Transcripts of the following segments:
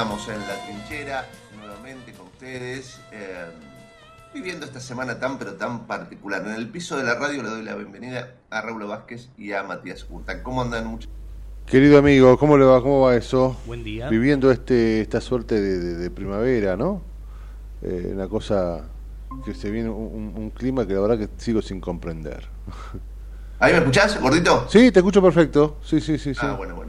Estamos en la trinchera, nuevamente con ustedes, eh, viviendo esta semana tan pero tan particular. En el piso de la radio le doy la bienvenida a Raúl Vázquez y a Matías Urta. ¿Cómo andan muchachos? Querido amigo, ¿cómo le va? ¿Cómo va eso? Buen día. Viviendo este esta suerte de, de- de primavera, ¿no? Eh, una cosa que se viene un, un clima que la verdad que sigo sin comprender. ¿Ahí me escuchás, gordito? Sí, te escucho perfecto. Sí, sí, sí, sí. Ah, bueno, bueno, bueno.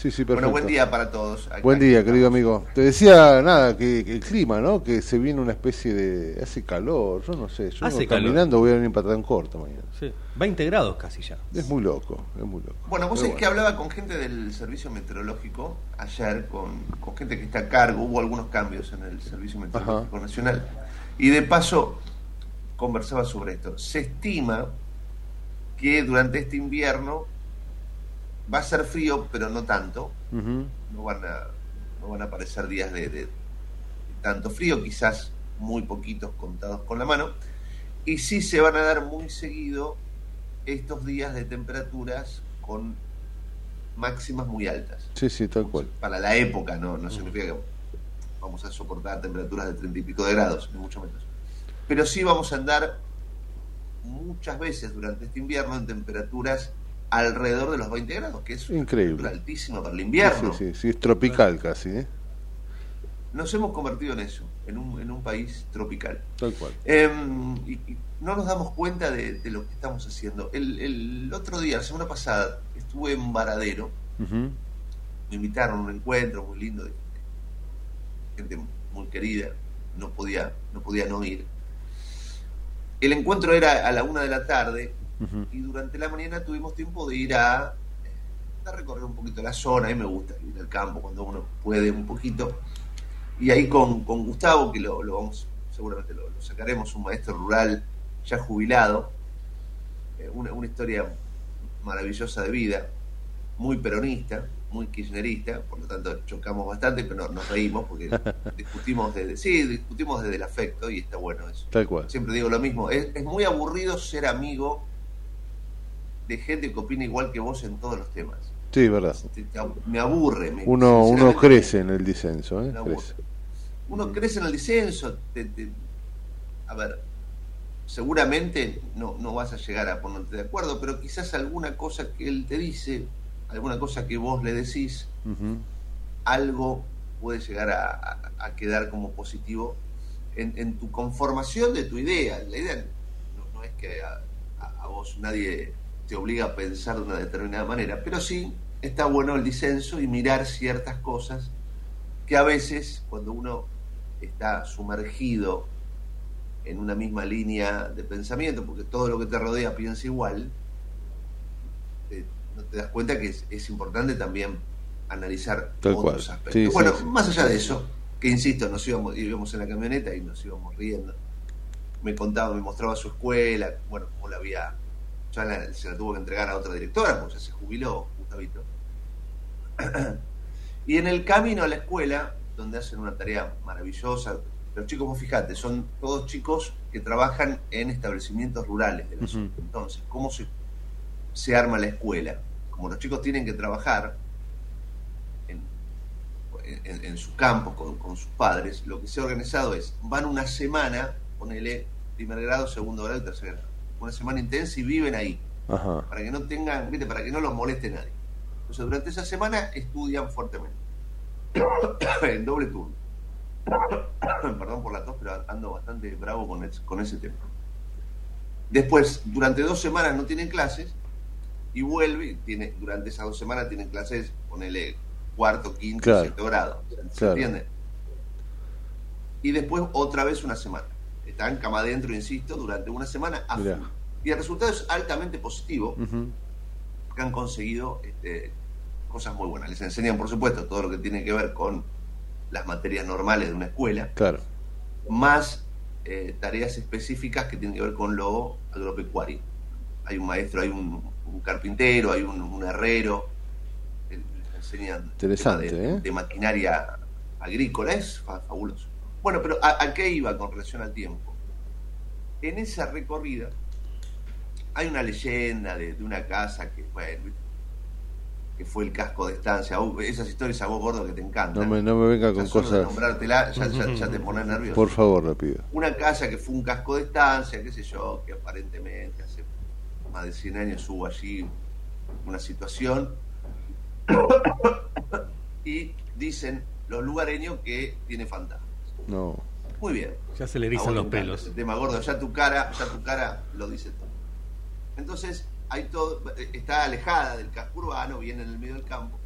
Bueno. Sí, sí, Bueno, perfecto. buen día para todos. Acá Buen día, querido amigo. Te decía nada, que, que el clima, ¿no? Que se viene una especie de hace calor, yo no sé, yo Hace calor. caminando voy a venir para tan corto mañana. Sí, 20 grados casi ya. Es muy loco, es muy loco. Bueno, vos Pero sabés que hablaba con gente del servicio meteorológico ayer, con, con gente que está a cargo, hubo algunos cambios en el servicio meteorológico nacional, y de paso conversaba sobre esto. Se estima que durante este invierno va a ser frío, pero no tanto, no van a, no van a aparecer días de, de tanto frío, quizás muy poquitos contados con la mano, y sí se van a dar muy seguido estos días de temperaturas con máximas muy altas. Sí, sí, tal cual. Para la época, no, no significa que vamos a soportar temperaturas de treinta y pico de grados, ni mucho menos. Pero sí vamos a andar muchas veces durante este invierno en temperaturas alrededor de los 20 grados, que es Increíble. altísima para el invierno. Sí, sí, sí, es tropical casi, ¿eh? Nos hemos convertido en eso, en un, en un país tropical. Tal cual. Em, y, y no nos damos cuenta de, de lo que estamos haciendo. El, el otro día, la semana pasada, estuve en Varadero, me invitaron a un encuentro muy lindo de gente muy querida, no podía, no podía no ir. El encuentro era a la una de la tarde Y durante la mañana tuvimos tiempo de ir a, eh, a recorrer un poquito la zona. A mí me gusta ir al campo cuando uno puede un poquito. Y ahí con, con Gustavo, que lo, lo vamos, seguramente lo, lo sacaremos, un maestro rural ya jubilado, eh, una, una historia maravillosa de vida, muy peronista, muy kirchnerista, por lo tanto chocamos bastante, pero no- nos reímos porque discutimos desde, sí, discutimos desde el afecto y está bueno eso Tal cual. siempre digo lo mismo, es, es muy aburrido ser amigo de gente que opina igual que vos en todos los temas. Sí, verdad. Te- te ab- me aburre. me- Uno, uno crece en el disenso, ¿eh? Crece. Uno crece en el disenso. te- a ver, seguramente no, no vas a llegar a ponerte de acuerdo, pero quizás alguna cosa que él te dice, alguna cosa que vos le decís, algo puede llegar a, a- a quedar como positivo en, en tu conformación de tu idea. La idea no, no es que a vos nadie te obliga a pensar de una determinada manera, pero sí está bueno el disenso y mirar ciertas cosas que a veces cuando uno está sumergido en una misma línea de pensamiento, porque todo lo que te rodea piensa igual, te, no te das cuenta que es, es importante también analizar Tal otros cual. aspectos. Sí, bueno, sí. más allá de eso, que insisto, nos íbamos, íbamos en la camioneta y nos íbamos riendo. Me contaba, me mostraba su escuela, bueno, cómo la había, ya la- se la tuvo que entregar a otra directora, porque ya se jubiló, Gustavito. y en el camino a la escuela, donde hacen una tarea maravillosa, los chicos, vos fijate, son todos chicos que trabajan en establecimientos rurales de la zona. Entonces, ¿cómo se, se arma la escuela? Como los chicos tienen que trabajar en, en- en sus campos con, con sus padres, lo que se ha organizado es, van una semana, ponele primer grado, segundo grado y tercer grado, una semana intensa y viven ahí Ajá. para que no tengan, ¿viste? para que no los moleste nadie. Entonces, durante esa semana estudian fuertemente. en doble turno. Perdón por la tos, pero ando bastante bravo con, con ese tema. Después, durante dos semanas no tienen clases y vuelve, tiene, durante esas dos semanas tienen clases, ponele cuarto, quinto, Claro. sexto grado. ¿Se Claro. entiende? Y después otra vez una semana. Están cama adentro, insisto, durante una semana a full. Y el resultado es altamente positivo Ujú. que han conseguido este, cosas muy buenas. Les enseñan, por supuesto, todo lo que tiene que ver con las materias normales de una escuela, Claro. más eh, tareas específicas que tienen que ver con lo agropecuario. Hay un maestro, hay un, un carpintero, hay un, un herrero, eh, les enseñan Interesante, de, ¿eh? de maquinaria agrícola, es fa- fabuloso. Bueno, pero ¿a, a qué iba con relación al tiempo? En esa recorrida hay una leyenda de, de una casa que, bueno, que fue el casco de estancia. Uh, esas historias a vos, gordo, que te encantan. No me, no me venga con cosas. nombrártela, ya, ya- ya te pones nervioso. Por favor, le pido. Una casa que fue un casco de estancia, qué sé yo, que aparentemente hace más de 100 años hubo allí una situación. y dicen los lugareños que tiene fantasmas. No. Muy bien. Ya se le erizan los pelos. tema gordo, ya tu cara, ya tu cara lo dice todo. Entonces, hay todo, está alejada del casco urbano, viene en el medio del campo.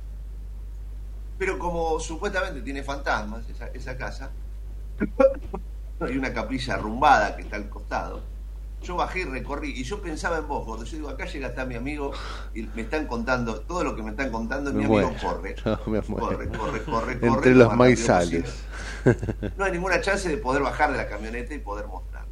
Pero como supuestamente tiene fantasmas esa, esa casa, hay una capilla arrumbada que está al costado. Yo bajé y recorrí, y yo pensaba en vos, gordo. Yo digo, acá llega está mi amigo, y me están contando, todo lo que me están contando, Me mi amigo corre. No, me. Corre, corre, corre, corre. Entre lo los maizales. no hay ninguna chance de poder bajar de la camioneta y poder mostrar.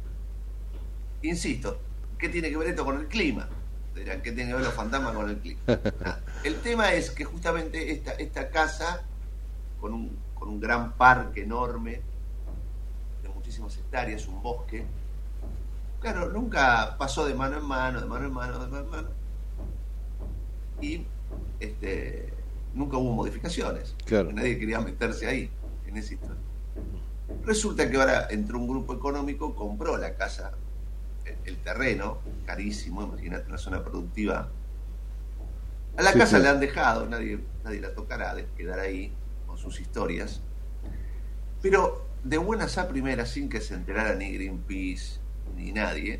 Insisto, ¿qué tiene que ver esto con el clima? Dirán, ¿qué tiene que ver los fantasmas con el clima? Nada. El tema es que justamente esta, esta casa, con un, con un gran parque enorme, de muchísimas hectáreas, un bosque, claro, nunca pasó de mano en mano, de mano en mano, de mano en mano. Y este, nunca hubo modificaciones. Claro. Nadie quería meterse ahí, en esa historia. Resulta que ahora entró un grupo económico, compró la casa, el, el terreno, carísimo, imagínate, una zona productiva. A la Sí, casa sí. le han dejado, nadie, nadie la tocará, de quedar ahí con sus historias. Pero de buenas a primeras, sin que se enterara ni Greenpeace ni nadie,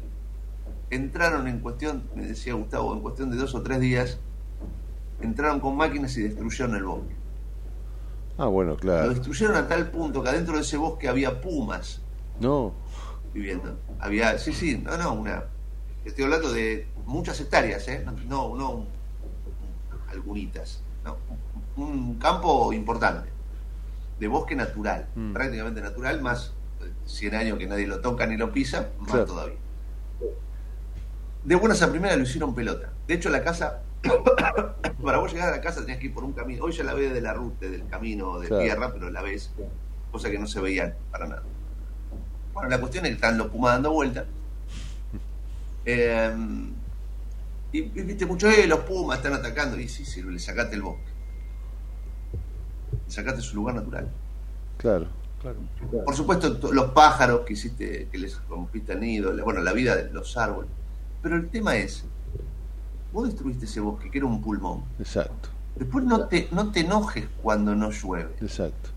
entraron en cuestión, me decía Gustavo, en cuestión de dos o tres días, entraron con máquinas y destruyeron el bosque. Ah, bueno, Lo claro. destruyeron a tal punto que adentro de ese bosque había pumas No. viviendo. Había, sí, sí, no, no, una. Estoy hablando de muchas hectáreas, ¿eh? No, no, un- algunitas. No, un campo importante. De bosque natural, Mm. prácticamente natural, más 100 años que nadie lo toca ni lo pisa, más Claro. todavía. De buenas a primeras lo hicieron pelota. De hecho, la casa, para vos llegar a la casa tenías que ir por un camino. Hoy ya la ves de la ruta, del camino de Claro. tierra, pero la ves, cosa que no se veía para nada. Bueno, la cuestión es que están los Pumas dando vuelta. Eh, y, y viste mucho, eh, los Pumas están atacando. Y sí, sí, le sacaste el bosque. Le sacaste su lugar natural. Claro. Claro. Por supuesto, to- los pájaros que hiciste, que les rompiste el nido, bueno, la vida de los árboles. Pero el tema es, vos destruiste ese bosque, que era un pulmón. Exacto. Después no te, no te enojes cuando no llueve. Exacto.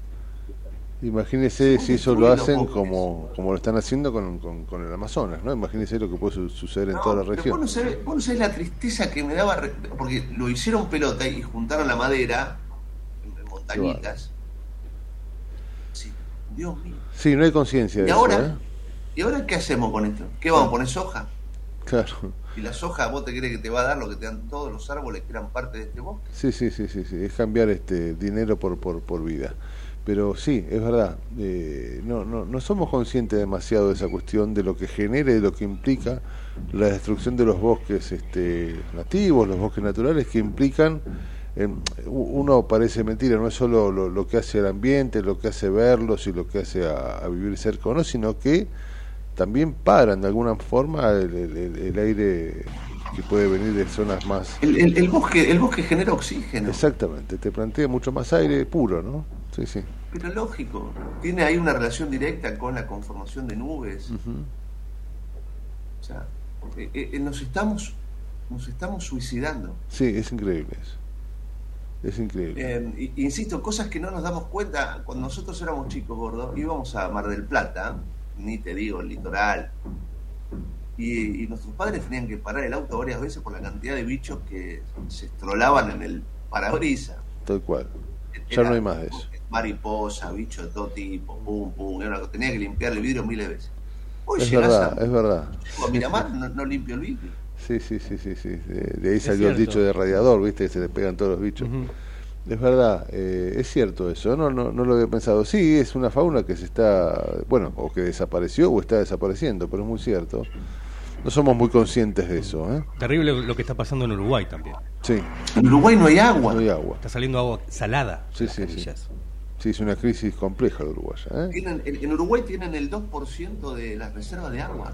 Imagínese si eso lo hacen bosques. como, como lo están haciendo con, con, con el Amazonas, ¿no? Imagínese lo que puede su- suceder en No, toda la pero región. Vos no, sabés, vos no sabés la tristeza que me daba, porque lo hicieron pelota y juntaron la madera en, en montañitas. Dios mío. Sí, no hay conciencia de ¿Y eso, ahora? ¿eh? ¿Y ahora qué hacemos con esto? ¿Qué vamos a poner soja? Claro. ¿Y la soja vos te crees que te va a dar lo que te dan todos los árboles que eran parte de este bosque? Sí, sí, sí, sí, sí. Es cambiar este dinero por, por, por vida. Pero sí, es verdad. eh, no, no, no somos conscientes demasiado de esa cuestión, de lo que genera y de lo que implica la destrucción de los bosques este, nativos, los bosques naturales, que implican, uno parece mentira, no es solo lo, lo que hace al ambiente, lo que hace verlos y lo que hace a, a vivir cerca o no, sino que también paran de alguna forma el, el- el- el aire que puede venir de zonas más El, bosque, el bosque genera oxígeno. Exactamente, te plantea mucho más aire puro, ¿no? Sí, sí. Pero lógico, tiene ahí una relación directa con la conformación de nubes. O sea, eh, eh, nos estamos nos estamos suicidando. Sí, es increíble eso. Es increíble. Eh, insisto, cosas que no nos damos cuenta cuando nosotros éramos chicos, gordo, íbamos a Mar del Plata, ni te digo, el litoral, y, y nuestros padres tenían que parar el auto varias veces por la cantidad de bichos que se estrolaban en el parabrisas. Tal cual. Ya Era no hay más de eso. Mariposa, bicho de todo tipo, pum, pum, era una tenía que limpiar el vidrio miles de veces. Hoy Es verdad, a, es verdad. a Miramar, no, no limpio el vidrio. Sí, sí, sí, sí, sí. De, de ahí Es salió el dicho de radiador, ¿viste? Que se le pegan todos los bichos. Es verdad, eh, es cierto eso, no, no, no lo había pensado. Sí, es una fauna que se está, bueno, o que desapareció o está desapareciendo, pero es muy cierto. No somos muy conscientes de eso, ¿eh? Terrible lo que está pasando en Uruguay también. Sí, En Uruguay no hay agua. no hay agua. Está saliendo agua salada. Sí, sí, sí. Sí, es una crisis compleja la uruguaya, ¿eh? En, en Uruguay tienen el 2% de las reservas de agua.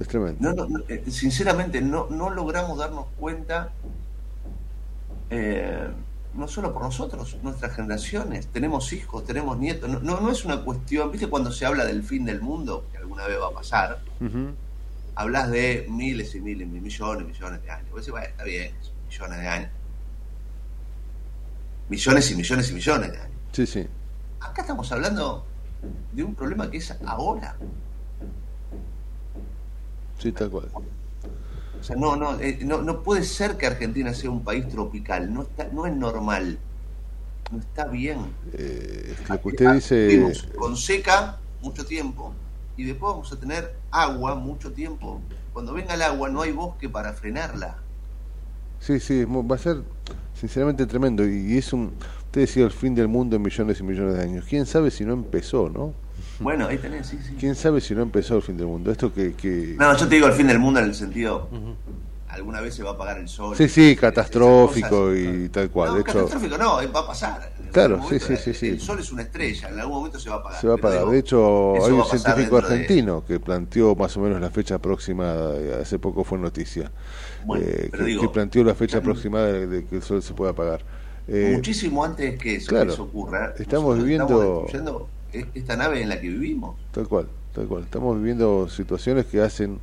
Es tremendo. No, no, no, eh, sinceramente, no, no logramos darnos cuenta, eh, no solo por nosotros, nuestras generaciones, tenemos hijos, tenemos nietos, no, no, no es una cuestión, viste cuando se habla del fin del mundo, que alguna vez va a pasar, hablas de miles y miles, millones, millones de años. Vos decís, bueno, está bien, millones de años. Millones y millones y millones de años. Sí, sí. Acá estamos hablando de un problema que es ahora. Sí, tal cual. O sea, no, no, eh, no, no puede ser que Argentina sea un país tropical. No, está, no es normal. No está bien. Eh, lo que usted dice, Vivimos con seca mucho tiempo y después vamos a tener agua mucho tiempo. Cuando venga el agua no hay bosque para frenarla. sí, sí, va a ser sinceramente tremendo. Y es un, usted decía el fin del mundo en millones y millones de años. ¿Quién sabe si no empezó, no? Bueno, ahí tenés, sí, sí. ¿Quién sabe si no empezó el fin del mundo? Esto que... que... No, yo te digo el fin del mundo en el sentido, alguna vez se va a apagar el sol. Sí, sí, catastrófico cosas. y tal cual. No, de hecho, catastrófico no, eh, va a pasar. En Claro, momento, sí, sí, sí. El sol es una estrella, en algún momento se va a apagar. se va a Pero pagar. digo, De hecho, hay un científico de- argentino que planteó más o menos la fecha aproximada, eh, hace poco fue noticia, Bueno, eh, pero que, digo, que planteó la fecha aproximada de, de que el sol se pueda apagar. Eh, muchísimo antes que eso, claro, que eso ocurra. estamos viviendo- Estamos esta nave en la que vivimos. Tal cual, tal cual. Estamos viviendo situaciones que hacen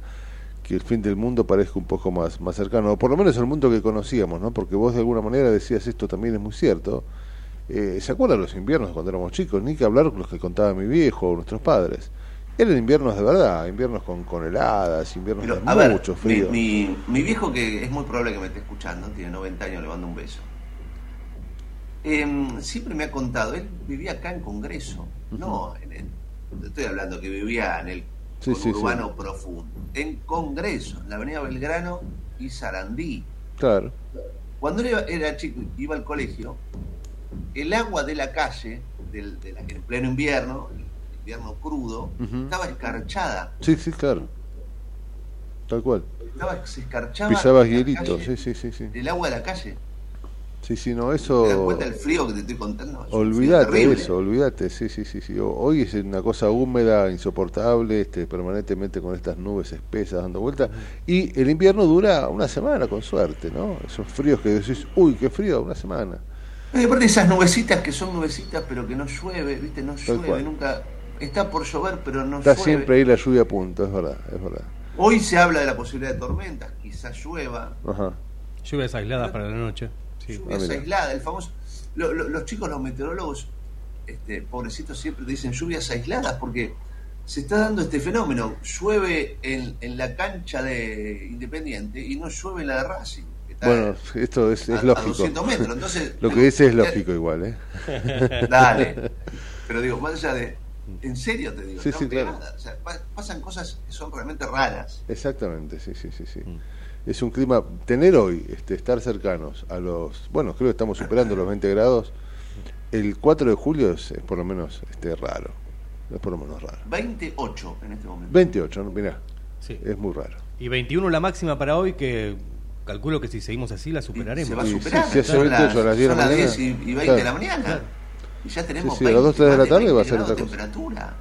que el fin del mundo parezca un poco más, más cercano, o por lo menos el mundo que conocíamos, ¿no? Porque vos de alguna manera decías esto también es muy cierto. Eh, ¿Se acuerdan los inviernos cuando éramos chicos? Ni que hablar con los que contaba mi viejo o nuestros padres. Eran inviernos de verdad, inviernos con, con heladas, inviernos Pero, de a ver, mucho mi, frío. mi, mi viejo, que es muy probable que me esté escuchando, tiene 90 años, le mando un beso. Em, siempre me ha contado, él vivía acá en Congreso, no en el, estoy hablando que vivía en el Sí, sí, urbano profundo, en Congreso, en la avenida Belgrano y Sarandí. Claro, Cuando él era, era chico, iba al colegio, el agua de la calle, del, de la- en pleno invierno, el invierno crudo, estaba escarchada. sí, sí, claro. Tal cual. Estaba, se escarchaba Pisabas la hielito, sí, sí, sí, sí. el agua de la calle. Sí, sí, no, ¿Te das eso... cuenta del frío que te estoy contando? Olvídate eso, olvídate, sí, sí, sí, sí. Hoy es una cosa húmeda, insoportable, este, permanentemente con estas nubes espesas dando vueltas. Y el invierno dura una semana, con suerte, ¿no? Esos fríos que decís, uy, qué frío, una semana. Y aparte esas nubecitas que son nubecitas pero que no llueve, ¿viste? No llueve, nunca... Está por llover pero no Está llueve. siempre ahí la lluvia a punto, es verdad, es verdad. Hoy se habla de la posibilidad de tormentas, quizás llueva. Ajá. Lluvias aisladas para la noche. Sí. lluvias Ah, mira. aisladas, el famoso... lo- lo- los chicos, los meteorólogos, este, pobrecitos siempre dicen lluvias aisladas porque se está dando este fenómeno. Llueve en, en la cancha de Independiente y no llueve en la de Racing. Bueno, esto es, a- es a lógico. 200 metros. Entonces, Lo que dice es lógico igual, ¿eh? Dale. Pero digo, más allá de. En serio te digo. Sí, no, sí, claro. nada. O sea, pa- pasan cosas que son realmente raras. Exactamente, sí, sí, sí, sí. Es un clima, tener hoy, este, estar cercanos a los, bueno, creo que estamos superando los 20 grados, el 4 de julio es, es por lo menos este, raro, es por lo menos raro. 28 en este momento. 28, ¿no? mirá, Sí. es muy raro. Y 21 la máxima para hoy, que calculo que si seguimos así la superaremos. Se va a superar. si- si hace son 28 a las 10 de son la las mañana, 10 y, y 20 claro. de la mañana. Y ya tenemos Sí, sí, a las 2, 3 de la tarde va a 20 ser otra cosa. temperatura.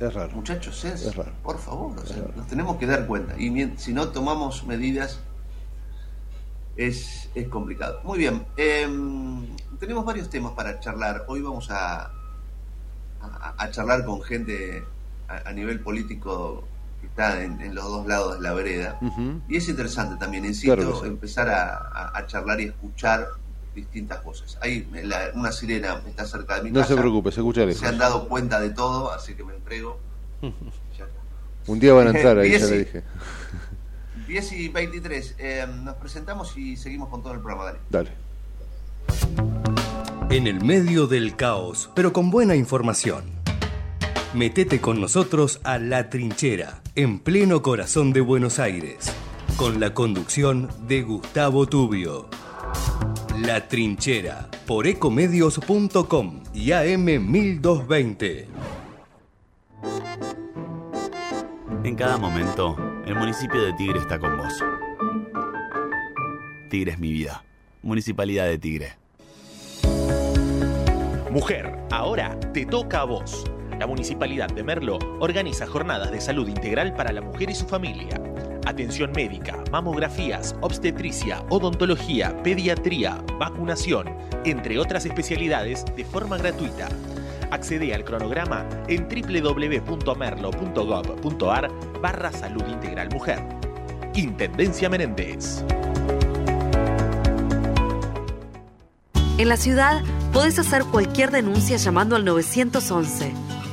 Es raro. Muchachos, es, Es raro. por favor, o sea, nos tenemos que dar cuenta. Y si no tomamos medidas, es, es complicado. Muy bien, em, tenemos varios temas para charlar. Hoy vamos a, a, a charlar con gente a, a nivel político que está en, en los dos lados de la vereda. Y es interesante también, insisto, Claro sí. empezar a- a charlar y escuchar distintas cosas. Ahí la- una sirena está cerca de mi No casa. se preocupe, se escucha lejos. Se han dado cuenta de todo, así que me entrego. Un día van a entrar ahí, ya le dije. 10 y 23. eh, nos presentamos y seguimos con todo el programa, Dani. Dale. En el medio del caos, pero con buena información. Metete con nosotros a La Trinchera, en pleno corazón de Buenos Aires, con la conducción de Gustavo Tubio. La Trinchera, por ecomedios.com y AM1220. En cada momento, el municipio de Tigre está con vos. Tigre es mi vida. Municipalidad de Tigre. Mujer, ahora te toca a vos. La Municipalidad de Merlo organiza jornadas de salud integral para la mujer y su familia. Atención médica, mamografías, obstetricia, odontología, pediatría, vacunación, entre otras especialidades de forma gratuita. Accede al cronograma en www.merlo.gov.ar barra salud integral mujer. Intendencia Menéndez. En la ciudad podés hacer cualquier denuncia llamando al 911.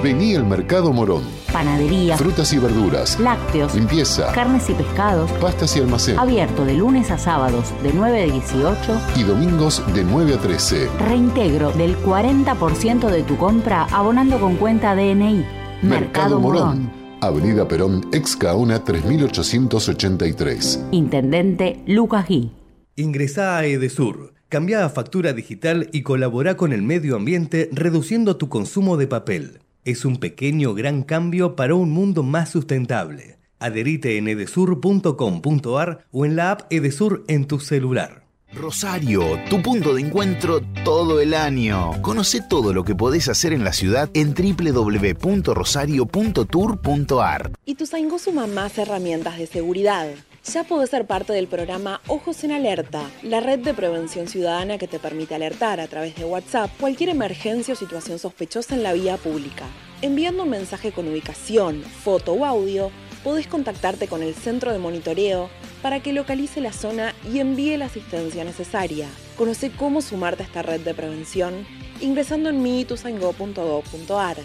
Vení al Mercado Morón. Panadería, Frutas y verduras. lácteos, Limpieza. carnes y pescados. Pastas y almacén. Abierto de lunes a sábados de 9 a 18. Y domingos de 9 a 13. Reintegro del 40% de tu compra abonando con cuenta DNI. Mercado Morón. Avenida Perón, ex Caona 3883. Intendente Lucas Gui. Ingresá a Edesur, cambia a factura digital y colabora con el medio ambiente reduciendo tu consumo de papel. Es un pequeño gran cambio para un mundo más sustentable. Adherite en edesur.com.ar o en la app Edesur en tu celular. Rosario, tu punto de encuentro todo el año. Conoce todo lo que podés hacer en la ciudad en www.rosario.tour.ar. Ituzaingó suma más herramientas de seguridad. Ya podés ser parte del programa Ojos en Alerta, la red de prevención ciudadana que te permite alertar a través de WhatsApp cualquier emergencia o situación sospechosa en la vía pública. Enviando un mensaje con ubicación, foto o audio, podés contactarte con el centro de monitoreo para que localice la zona y envíe la asistencia necesaria. Conoce cómo sumarte a esta red de prevención ingresando en miituzaingó.gov.ar.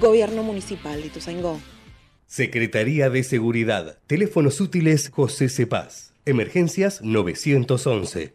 Gobierno Municipal de Ituzaingó. Secretaría de Seguridad. Teléfonos útiles José Cepaz. Emergencias 911.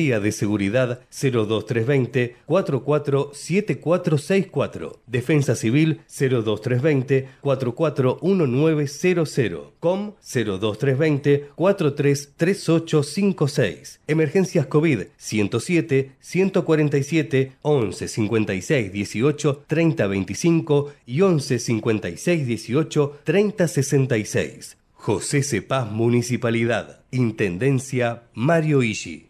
de Seguridad 02320 447464. Defensa Civil 02320 441900. COM 02320 433856. Emergencias COVID 107 147 11 56 18 30 25 y 11 56 18 30 66. José Cepaz Municipalidad. Intendencia Mario Ishi.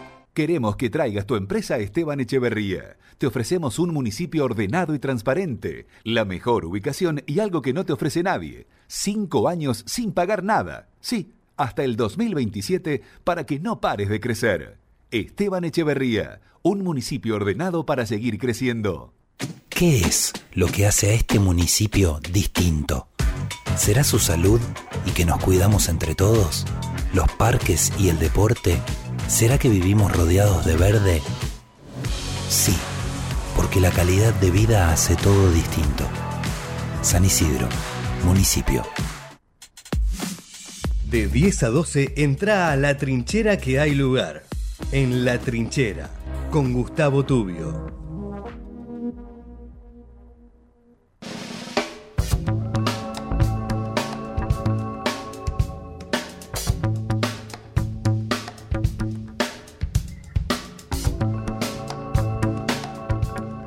Queremos que traigas tu empresa a Esteban Echeverría. Te ofrecemos un municipio ordenado y transparente, la mejor ubicación y algo que no te ofrece nadie. Cinco años sin pagar nada. Sí, hasta el 2027 para que no pares de crecer. Esteban Echeverría, un municipio ordenado para seguir creciendo. ¿Qué es lo que hace a este municipio distinto? ¿Será su salud y que nos cuidamos entre todos? ¿Los parques y el deporte? ¿Será que vivimos rodeados de verde? Sí, porque la calidad de vida hace todo distinto. San Isidro, municipio. De 10 a 12 entra a la trinchera que hay lugar. En la trinchera, con Gustavo Tubio.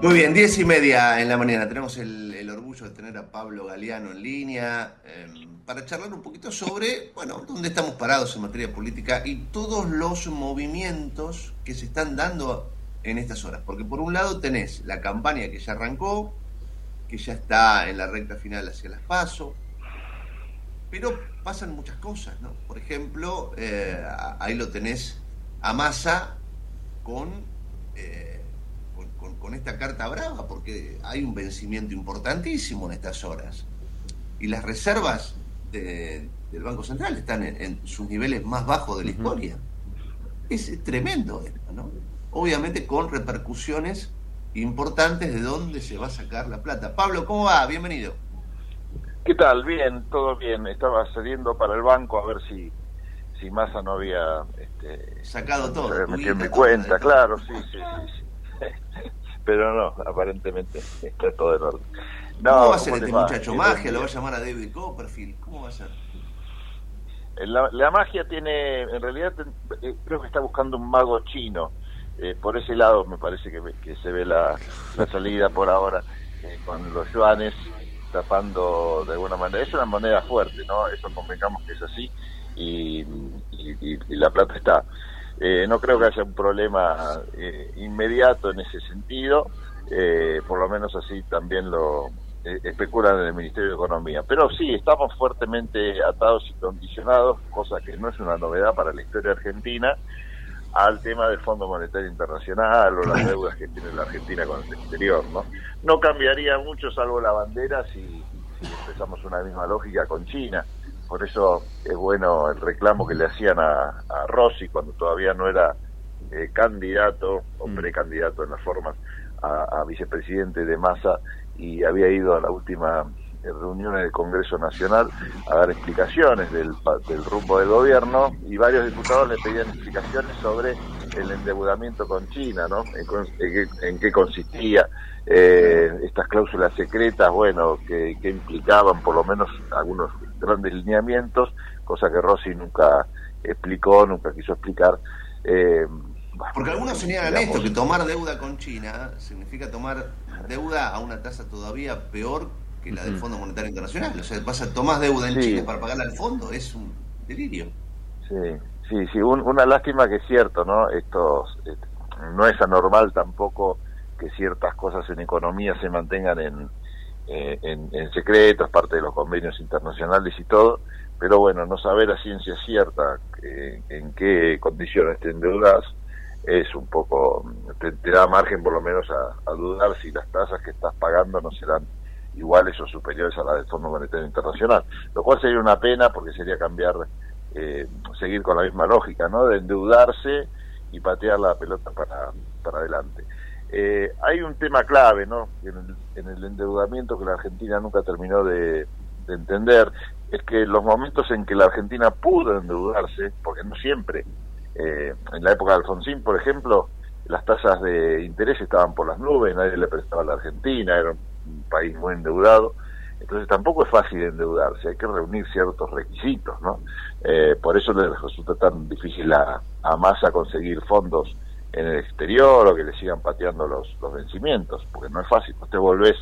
Muy bien, diez y media en la mañana. Tenemos el, orgullo de tener a Pablo Galeano en línea eh, para charlar un poquito sobre, bueno, dónde estamos parados en materia política y todos los movimientos que se están dando en estas horas. Porque por un lado tenés la campaña que ya arrancó, que ya está en la recta final hacia las PASO, pero pasan muchas cosas, ¿no? Por ejemplo, eh, ahí lo tenés a Massa con... Eh, con, esta carta brava, porque hay un vencimiento importantísimo en estas horas. Y las reservas de, del Banco Central están en, en, sus niveles más bajos de la historia. Es, es tremendo esto, ¿no? Obviamente con repercusiones importantes de dónde se va a sacar la plata. Pablo, ¿cómo va? Bienvenido. ¿Qué tal? Bien, todo bien. Estaba saliendo para el banco a ver si si Massa no había este, sacado todo. Me cuenta, claro, sí, sí, sí. Pero no, aparentemente está todo en orden. No, ¿Cómo va a ser este va? muchacho? ¿Magia? ¿Lo va a llamar a David Copperfield? ¿Cómo va a ser? La, la magia tiene, en realidad eh, creo que está buscando un mago chino. Eh, por ese lado me parece que, que se ve la, la salida por ahora eh, con los yuanes tapando de alguna manera. Es una moneda fuerte, ¿no? Eso convengamos que es así y, la plata está. Eh, no creo que haya un problema eh, inmediato en ese sentido, eh, por lo menos así también lo especulan en el Ministerio de Economía. Pero sí, estamos fuertemente atados y condicionados, cosa que no es una novedad para la historia argentina, al tema del Fondo Monetario Internacional o las deudas que tiene la Argentina con el exterior. No, no cambiaría mucho salvo la bandera si, empezamos una misma lógica con China. Por eso es bueno el reclamo que le hacían a, Rossi cuando todavía no era eh, candidato o mm. precandidato en la forma a, vicepresidente de Massa y había ido a la última reunión en el Congreso Nacional a dar explicaciones del, del rumbo del gobierno y varios diputados le pedían explicaciones sobre el endeudamiento con China, ¿no? En, qué, consistía eh, estas cláusulas secretas, bueno, que, implicaban por lo menos algunos grandes lineamientos, cosa que Rossi nunca explicó, nunca quiso explicar. Eh, Porque algunos señalan esto, que tomar deuda con China significa tomar deuda a una tasa todavía peor que la del Fondo Monetario Internacional. O sea, vas a tomar deuda en Chile para pagarla al fondo, es un delirio. Sí, sí, sí, una lástima que es cierto, ¿no? Esto no es anormal tampoco que ciertas cosas en economía se mantengan en, eh, en, secreto, es parte de los convenios internacionales y todo, pero bueno, no saber a ciencia cierta eh, en qué condiciones te endeudas es un poco, te, da margen por lo menos a, a, dudar si las tasas que estás pagando no serán iguales o superiores a la del Fondo Monetario Internacional, lo cual sería una pena porque sería cambiar, eh, seguir con la misma lógica, ¿no? De endeudarse y patear la pelota para, para adelante. Eh, hay un tema clave, ¿no? En el, endeudamiento que la Argentina nunca terminó de, entender, es que los momentos en que la Argentina pudo endeudarse, porque no siempre, eh, en la época de Alfonsín, por ejemplo, las tasas de interés estaban por las nubes, nadie le prestaba a la Argentina, era un país muy endeudado, entonces tampoco es fácil endeudarse, hay que reunir ciertos requisitos, ¿no? Eh, por eso le resulta tan difícil a, a conseguir fondos en el exterior o que le sigan pateando los, vencimientos, porque no es fácil, pues te volvés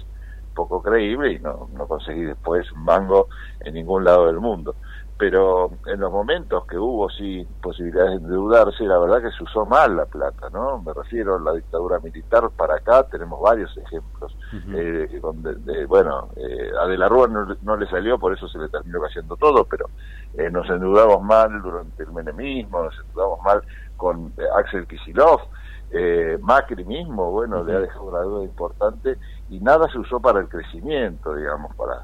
poco creíble y no, no conseguís después un mango en ningún lado del mundo pero en los momentos que hubo sí posibilidades de endeudarse, la verdad que se usó mal la plata, ¿no? Me refiero a la dictadura militar para acá, tenemos varios ejemplos. eh, donde, bueno, eh, a De la Rúa no, le salió, por eso se le terminó cayendo todo, pero eh, nos endeudamos mal durante el menemismo, nos endeudamos mal con eh, Axel Kisilov, eh, Macri mismo, bueno, le ha dejado una deuda importante y nada se usó para el crecimiento, digamos, para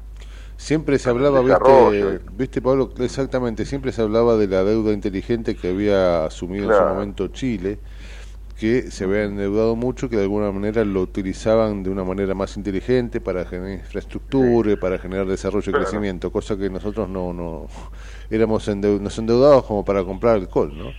Siempre se hablaba, viste, viste, Pablo, exactamente, siempre se hablaba de la deuda inteligente que había asumido en su momento Chile, que se había endeudado mucho, que de alguna manera lo utilizaban de una manera más inteligente para generar infraestructura, y para generar desarrollo y crecimiento, cosa que nosotros no, no éramos nos endeudados como para comprar alcohol, ¿no?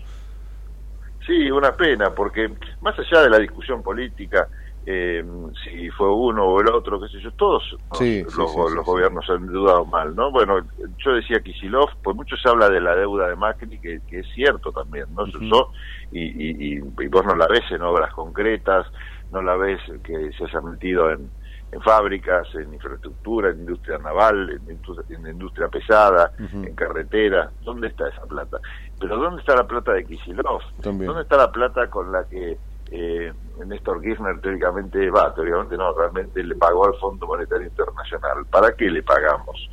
Sí, una pena, porque más allá de la discusión política, eh, si fue uno o el otro, qué sé yo, todos los, gobiernos han dudado mal, ¿no? Bueno, yo decía Kisilov, pues mucho se habla de la deuda de Macri, que, es cierto también, ¿no? Se usó y, y, vos no la ves en obras concretas, no la ves que se haya metido en, en fábricas, en infraestructura, en industria naval, en industria, en industria pesada, en carretera. ¿Dónde está esa plata? Pero ¿dónde está la plata de Kisilov? ¿Dónde está la plata con la que eh, Néstor Kirchner teóricamente, va, teóricamente no, realmente le pagó al Fondo Monetario Internacional. ¿Para qué le pagamos?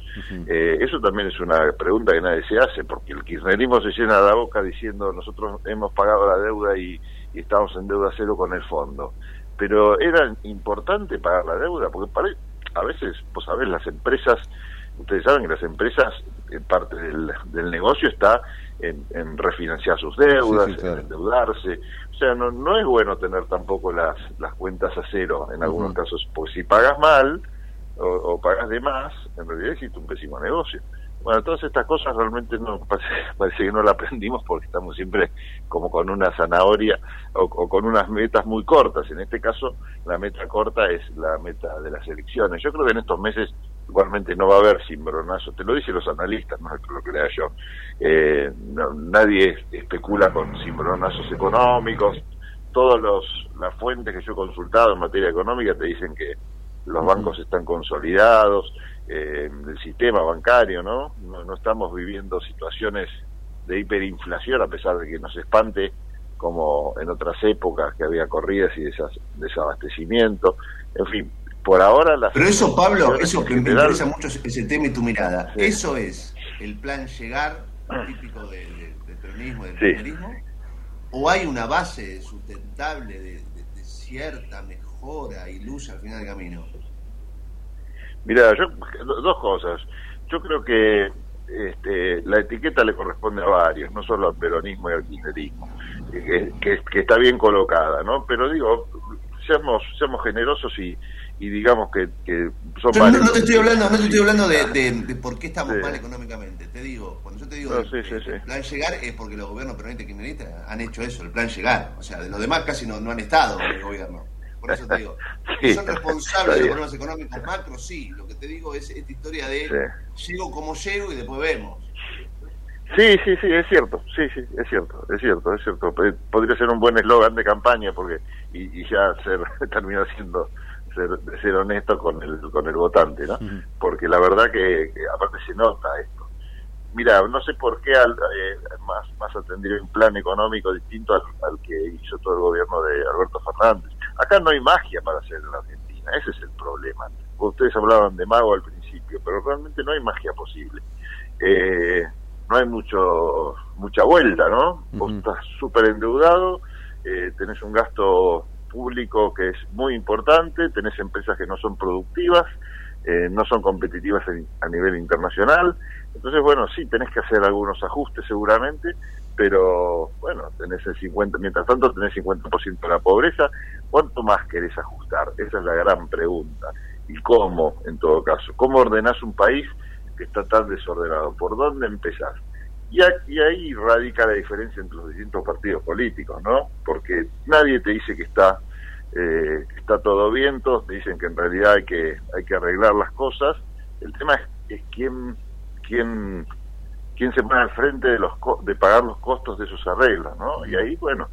eh, eso también es una pregunta que nadie se hace, porque el kirchnerismo se llena la boca diciendo nosotros hemos pagado la deuda y, estamos en deuda cero con el fondo. Pero era importante pagar la deuda, porque a veces, pues sabés, las empresas, ustedes saben que las empresas, en parte del, del negocio está en, refinanciar sus deudas, en endeudarse. O sea, no, no es bueno tener tampoco las, las cuentas a cero en algunos casos, porque si pagas mal o, pagas de más, en realidad existe un pésimo negocio. Bueno, todas estas cosas realmente no parece, que no la aprendimos porque estamos siempre como con una zanahoria o, o, con unas metas muy cortas. En este caso, la meta corta es la meta de las elecciones. Yo creo que en estos meses igualmente no va a haber cimbronazos, te lo dicen los analistas, no es lo que lea yo. Eh, nadie especula con cimbronazos económicos, todas las fuentes que yo he consultado en materia económica te dicen que los bancos están consolidados, eh, del sistema bancario, ¿no? ¿no? No estamos viviendo situaciones de hiperinflación, a pesar de que nos espante como en otras épocas que había corridas y desabastecimiento. En fin, por ahora las... Pero eso, Pablo, eso que me interesa mucho ese tema y tu mirada. Sí. ¿Eso es el plan llegar típico de, de, del peronismo, del sí. ¿O hay una base sustentable de, de, cierta mejora y luz al final del camino? Mira, yo, dos cosas. Yo creo que este, la etiqueta le corresponde a varios, no solo al peronismo y al kirchnerismo, que, que, que, está bien colocada, ¿no? Pero digo, seamos, seamos generosos y, y digamos que, que son Pero no, no, te estoy hablando, no te estoy hablando de, de, de por qué estamos sí. mal económicamente. Te digo, cuando yo te digo no, el, sí, sí, el plan llegar es porque los gobiernos peronistas kirchneristas han hecho eso, el plan llegar. O sea, de los demás casi no, no han estado en el gobierno. Por eso te digo, son responsables de los problemas económicos macro, sí. Lo que te digo es esta historia de llego como llego y después vemos. Sí, sí, sí, es cierto, sí, sí, es cierto, es cierto, es cierto. Podría ser un buen eslogan de campaña porque y, y ya ser termina siendo ser, ser honesto con el con el votante, ¿no? Uh -huh. Porque la verdad que, que, aparte se nota esto. Mira, no sé por qué al, eh, más más atendido un plan económico distinto al, al que hizo todo el gobierno de Alberto Fernández Acá no hay magia para hacer en la Argentina, ese es el problema. Ustedes hablaban de mago al principio, pero realmente no hay magia posible. Eh, no hay mucho mucha vuelta, ¿no? Uh -huh. Vos estás súper endeudado, eh, tenés un gasto público que es muy importante, tenés empresas que no son productivas, eh, no son competitivas a nivel internacional. Entonces, bueno, sí, tenés que hacer algunos ajustes seguramente, pero bueno, tenés el 50, mientras tanto tenés 50% de la pobreza, ¿cuánto más querés ajustar? Esa es la gran pregunta. ¿Y cómo, en todo caso? ¿Cómo ordenás un país que está tan desordenado? ¿Por dónde empezás? Y, aquí, ahí radica la diferencia entre los distintos partidos políticos, ¿no? Porque nadie te dice que está eh, está todo bien, todos te dicen que en realidad hay que hay que arreglar las cosas. El tema es, es quién quién quién se pone al frente de los de pagar los costos de esos arreglos, ¿no? Y ahí, bueno,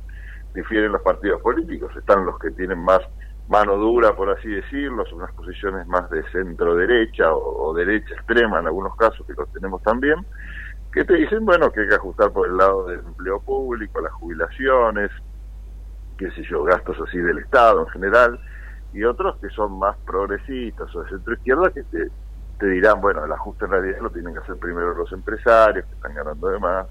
difieren los partidos políticos. Están los que tienen más mano dura, por así decirlo, son unas posiciones más de centro derecha o derecha extrema en algunos casos que los tenemos también, que te dicen, bueno, que hay que ajustar por el lado del empleo público, las jubilaciones, qué sé yo, gastos así del Estado en general, y otros que son más progresistas o de centro izquierda que te, dirán, bueno, el ajuste en realidad lo tienen que hacer primero los empresarios que están ganando de más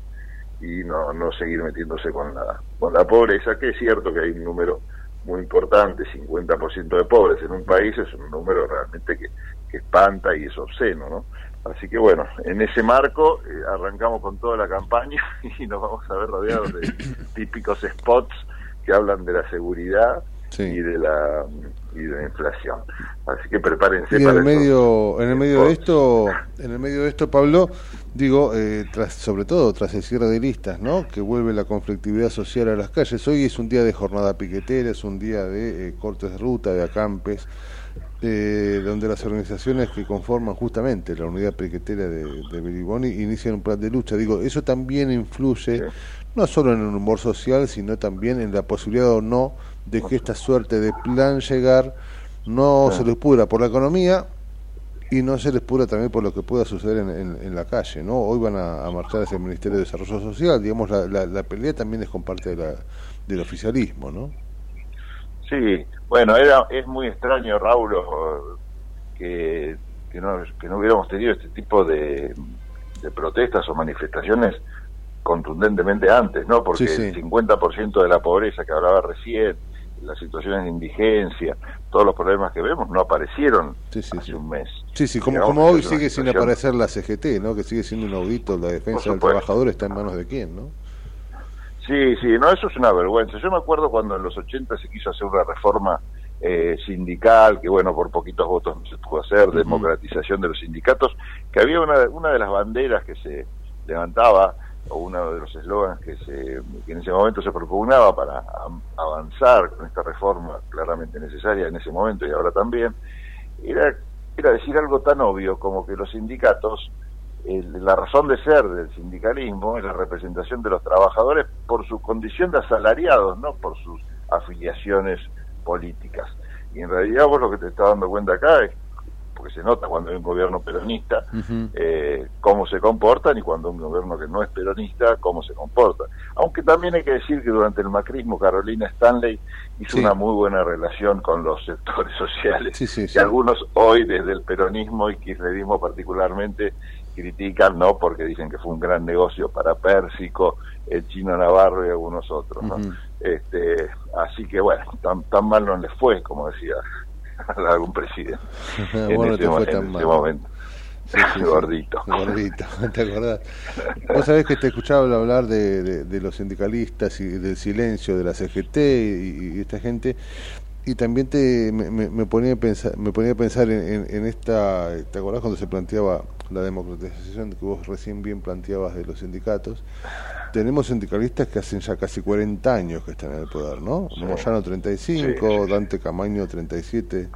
y no, no seguir metiéndose con la, con la pobreza, que es cierto que hay un número muy importante, 50% de pobres en un país es un número realmente que, que espanta y es obsceno, ¿no? Así que bueno, en ese marco eh, arrancamos con toda la campaña y nos vamos a ver rodeados de típicos spots que hablan de la seguridad sí. y de la y de la inflación. Así que prepárense y para en el medio en el medio de esto, en el medio de esto Pablo, digo, eh, tras, sobre todo tras el cierre de listas, ¿no? Que vuelve la conflictividad social a las calles. Hoy es un día de jornada piquetera, es un día de eh, cortes de ruta, de acampes. Eh, donde las organizaciones que conforman justamente la unidad piquetera de, de Beriboni inician un plan de lucha. Digo, eso también influye sí. no solo en el humor social, sino también en la posibilidad o no de que esta suerte de plan llegar no sí. se les pudra por la economía y no se les pudra también por lo que pueda suceder en, en, en la calle. no Hoy van a, a, marchar hacia el Ministerio de Desarrollo Social, digamos, la, la, la pelea también es con parte de la, del oficialismo, ¿no? Sí, bueno, era es muy extraño, Raúl, que, que, no, que no hubiéramos tenido este tipo de, de protestas o manifestaciones contundentemente antes, ¿no? Porque sí, sí. el 50% de la pobreza que hablaba recién, las situaciones de indigencia, todos los problemas que vemos no aparecieron sí, sí, hace un mes. Sí, sí, como, como hoy sigue sin aparecer la CGT, ¿no? Que sigue siendo un audito, la defensa del trabajador está en manos de quién, ¿no? Sí, sí, no, eso es una vergüenza. Yo me acuerdo cuando en los 80 se quiso hacer una reforma eh, sindical, que bueno, por poquitos votos no se pudo hacer, uh -huh. democratización de los sindicatos, que había una, una de las banderas que se levantaba, o uno de los eslogans que, se, que en ese momento se propugnaba para avanzar con esta reforma claramente necesaria en ese momento y ahora también, era, era decir algo tan obvio como que los sindicatos la razón de ser del sindicalismo es la representación de los trabajadores por su condición de asalariados, no por sus afiliaciones políticas. Y en realidad vos lo que te estás dando cuenta acá es porque se nota cuando hay un gobierno peronista eh, cómo se comportan y cuando hay un gobierno que no es peronista cómo se comporta. Aunque también hay que decir que durante el macrismo Carolina Stanley hizo una muy buena relación con los sectores sociales y algunos hoy desde el peronismo y kirchnerismo particularmente critican, ¿no? Porque dicen que fue un gran negocio para Pérsico, el chino Navarro y algunos otros, ¿no? este, así que bueno, tan, tan mal no les fue, como decía algún presidente. bueno, te fue tan mal. momento. gordito. Gordito, ¿te acordás? Vos sabés que te escuchaba hablar de, de, los sindicalistas y del silencio de la CGT y, esta gente, y también te me, me, ponía a pensar, me ponía a pensar en, en, esta, ¿te acordás cuando se planteaba la democratización que vos recién bien planteabas de los sindicatos? Tenemos sindicalistas que hacen ya casi 40 años que están en el poder, ¿no? Moyano 35, Dante Camaño 37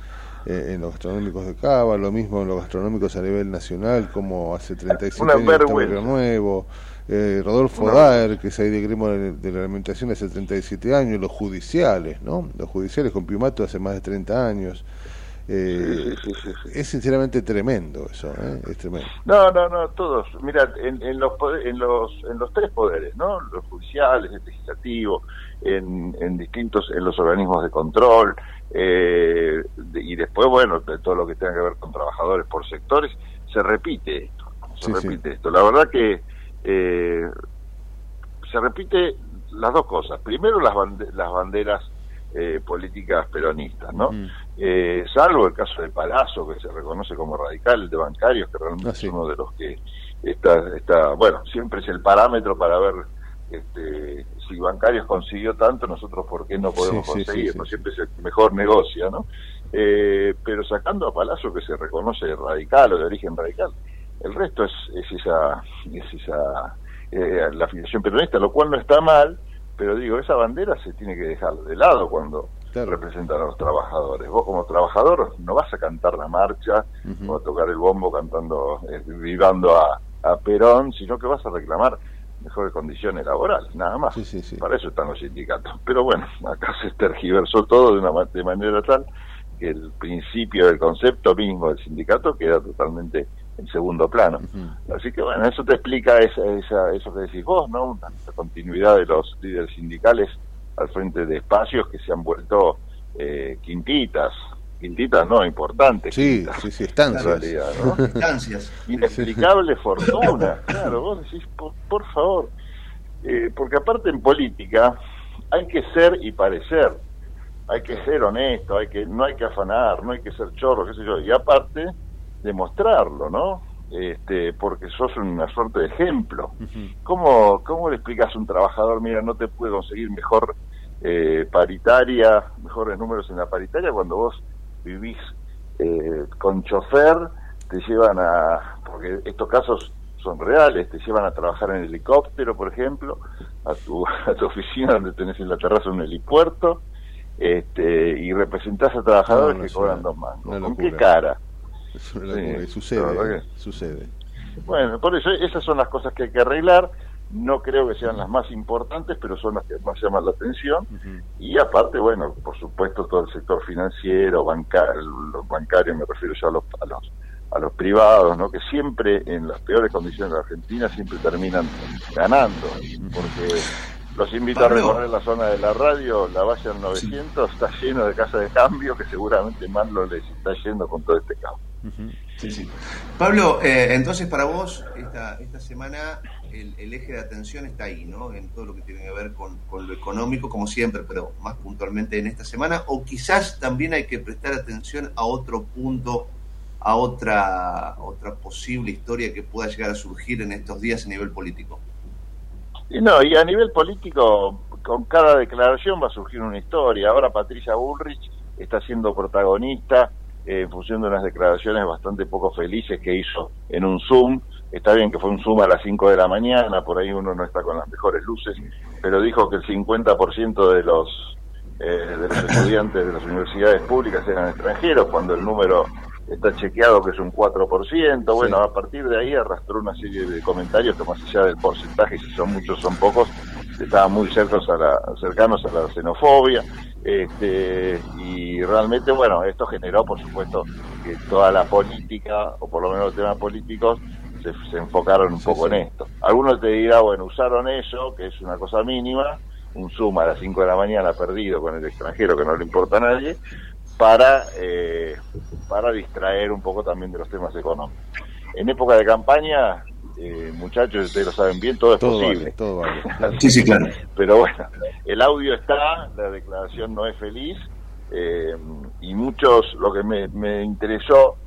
eh, en los gastronómicos de Cava, lo mismo en los gastronómicos a nivel nacional, como hace 37 años en Nuevo. Eh, Rodolfo Daer, que es ahí de gremo de, la alimentación hace 37 años, los judiciales, ¿no? Los judiciales con Piumato hace más de 30 años. Eh, es sinceramente tremendo eso, ¿eh? es tremendo. No, no, no, todos. Mira, en, en, los, en, los, en los tres poderes, ¿no? Los judiciales, el legislativo, en, en distintos, en los organismos de control, eh, y después, bueno, de todo lo que tenga que ver con trabajadores por sectores, se repite esto, se repite esto. La verdad que eh, se repite las dos cosas. Primero las, las banderas eh, políticas peronistas, ¿no? Eh, salvo el caso de Palazzo, que se reconoce como radical, de bancarios, que realmente ah, es uno de los que está, está, bueno, siempre es el parámetro para ver este, si bancarios consiguió tanto, nosotros por qué no podemos conseguir, siempre es el mejor negocio, ¿no? Eh, pero sacando a Palazzo, que se reconoce radical o de origen radical, el resto es, es esa, es esa la afiliación peronista, lo cual no está mal, pero digo, esa bandera se tiene que dejar de lado cuando representan a los trabajadores. Vos como trabajador no vas a cantar la marcha o a tocar el bombo cantando, eh, vivando a, Perón, sino que vas a reclamar mejores condiciones laborales, nada más. Para eso están los sindicatos. Pero bueno, acá se tergiversó todo de, una, de manera tal que el principio del concepto mismo del sindicato queda totalmente en segundo plano. Así que bueno, eso te explica esa, esa, eso que decís vos, ¿no? La continuidad de los líderes sindicales al frente de espacios que se han vuelto eh, quintitas, quintitas no, importantes. Sí, sí, sí, estancias. Estancias. Inexplicable fortuna, claro, vos decís, por, favor, eh, porque aparte en política hay que ser y parecer, hay que ser honesto, hay que no hay que afanar, no hay que ser chorro, qué sé yo, y aparte demostrarlo, ¿no? Este, porque sos una suerte de ejemplo. ¿Cómo, ¿Cómo le explicas a un trabajador, mira, no te puedo conseguir mejor eh, paritaria, mejores números en la paritaria cuando vos vivís eh, con chofer, te llevan a, porque estos casos son reales, te llevan a trabajar en helicóptero, por ejemplo, a tu, a tu oficina donde tenés en la terraza un helipuerto, este, y representás a trabajadores que cobran dos mangos. ¿Con qué cara? Sucede, sucede. Bueno, por eso esas son las cosas que hay que arreglar. No creo que sean las más importantes, pero son las que más llaman la atención. Y aparte, bueno, por supuesto, todo el sector financiero, bancario, los bancarios, me refiero ya a los, a los, a los privados, ¿no? que siempre en las peores condiciones de Argentina siempre terminan ganando. Porque los invito a recorrer la zona de la radio, la Valle 900, está lleno de casas de cambio que seguramente más lo les está yendo con todo este caos. Sí, sí. Pablo, eh, entonces para vos esta, esta semana el, eje de atención está ahí, ¿no? En todo lo que tiene que ver con, lo económico, como siempre, pero más puntualmente en esta semana, o quizás también hay que prestar atención a otro punto, a otra, otra posible historia que pueda llegar a surgir en estos días a nivel político. Y no, y a nivel político, con cada declaración va a surgir una historia. Ahora Patricia Bullrich está siendo protagonista en función de unas declaraciones bastante poco felices que hizo en un Zoom. Está bien que fue un Zoom a las 5 de la mañana, por ahí uno no está con las mejores luces, pero dijo que el 50% de los, eh, de los estudiantes de las universidades públicas eran extranjeros, cuando el número está chequeado que es un 4%. Bueno, a partir de ahí arrastró una serie de comentarios que más allá del porcentaje, si son muchos son pocos, estaban muy cercanos a la, cercanos a la xenofobia. Este, y realmente, bueno, esto generó, por supuesto, que toda la política, o por lo menos los temas políticos, se, se enfocaron un poco en esto. Algunos te dirán, bueno, usaron eso, que es una cosa mínima, un Zoom a las 5 de la mañana perdido con el extranjero que no le importa a nadie, para, eh, para distraer un poco también de los temas económicos. En época de campaña, eh, muchachos, ustedes lo saben bien, todo es Todo posible. vale, todo vale. Sí, sí, claro. Pero bueno, el audio está, la declaración no es feliz, eh, y muchos, lo que me, me interesó,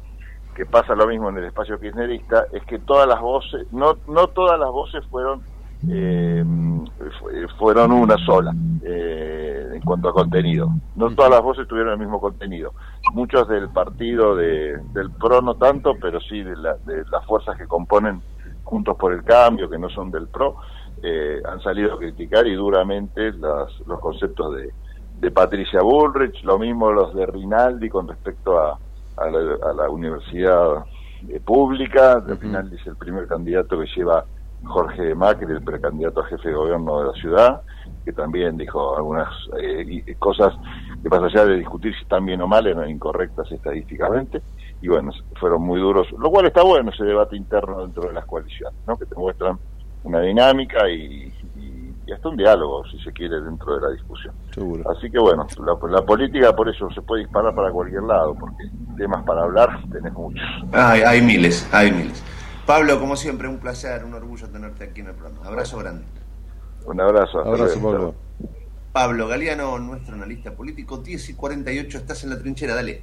que pasa lo mismo en el espacio kirchnerista, es que todas las voces, no, no todas las voces fueron eh, fu- fueron una sola eh, en cuanto a contenido. No todas las voces tuvieron el mismo contenido. Muchos del partido de, del PRO no tanto, pero sí de, la- de las fuerzas que componen Juntos por el Cambio, que no son del PRO, eh, han salido a criticar y duramente las, los conceptos de, de Patricia Bullrich, lo mismo los de Rinaldi con respecto a, a la, a la universidad eh, pública. Rinaldi es el primer candidato que lleva Jorge de Macri, el precandidato a jefe de gobierno de la ciudad, que también dijo algunas eh, y- cosas que más allá de discutir si están bien o mal, eran incorrectas estadísticamente. Y bueno, fueron muy duros, lo cual está bueno ese debate interno dentro de las coaliciones, ¿no? que te muestran una dinámica y, y- y hasta un diálogo, si se quiere, dentro de la discusión. Seguro. Así que bueno, la, la política por eso se puede disparar para cualquier lado, porque temas para hablar tenés muchos. Hay, hay miles, hay miles. Pablo, como siempre, un placer, un orgullo tenerte aquí en el programa. Abrazo grande. Un abrazo. Pablo. Pablo Galeano, nuestro analista político, 10 y 48, estás en la trinchera, dale.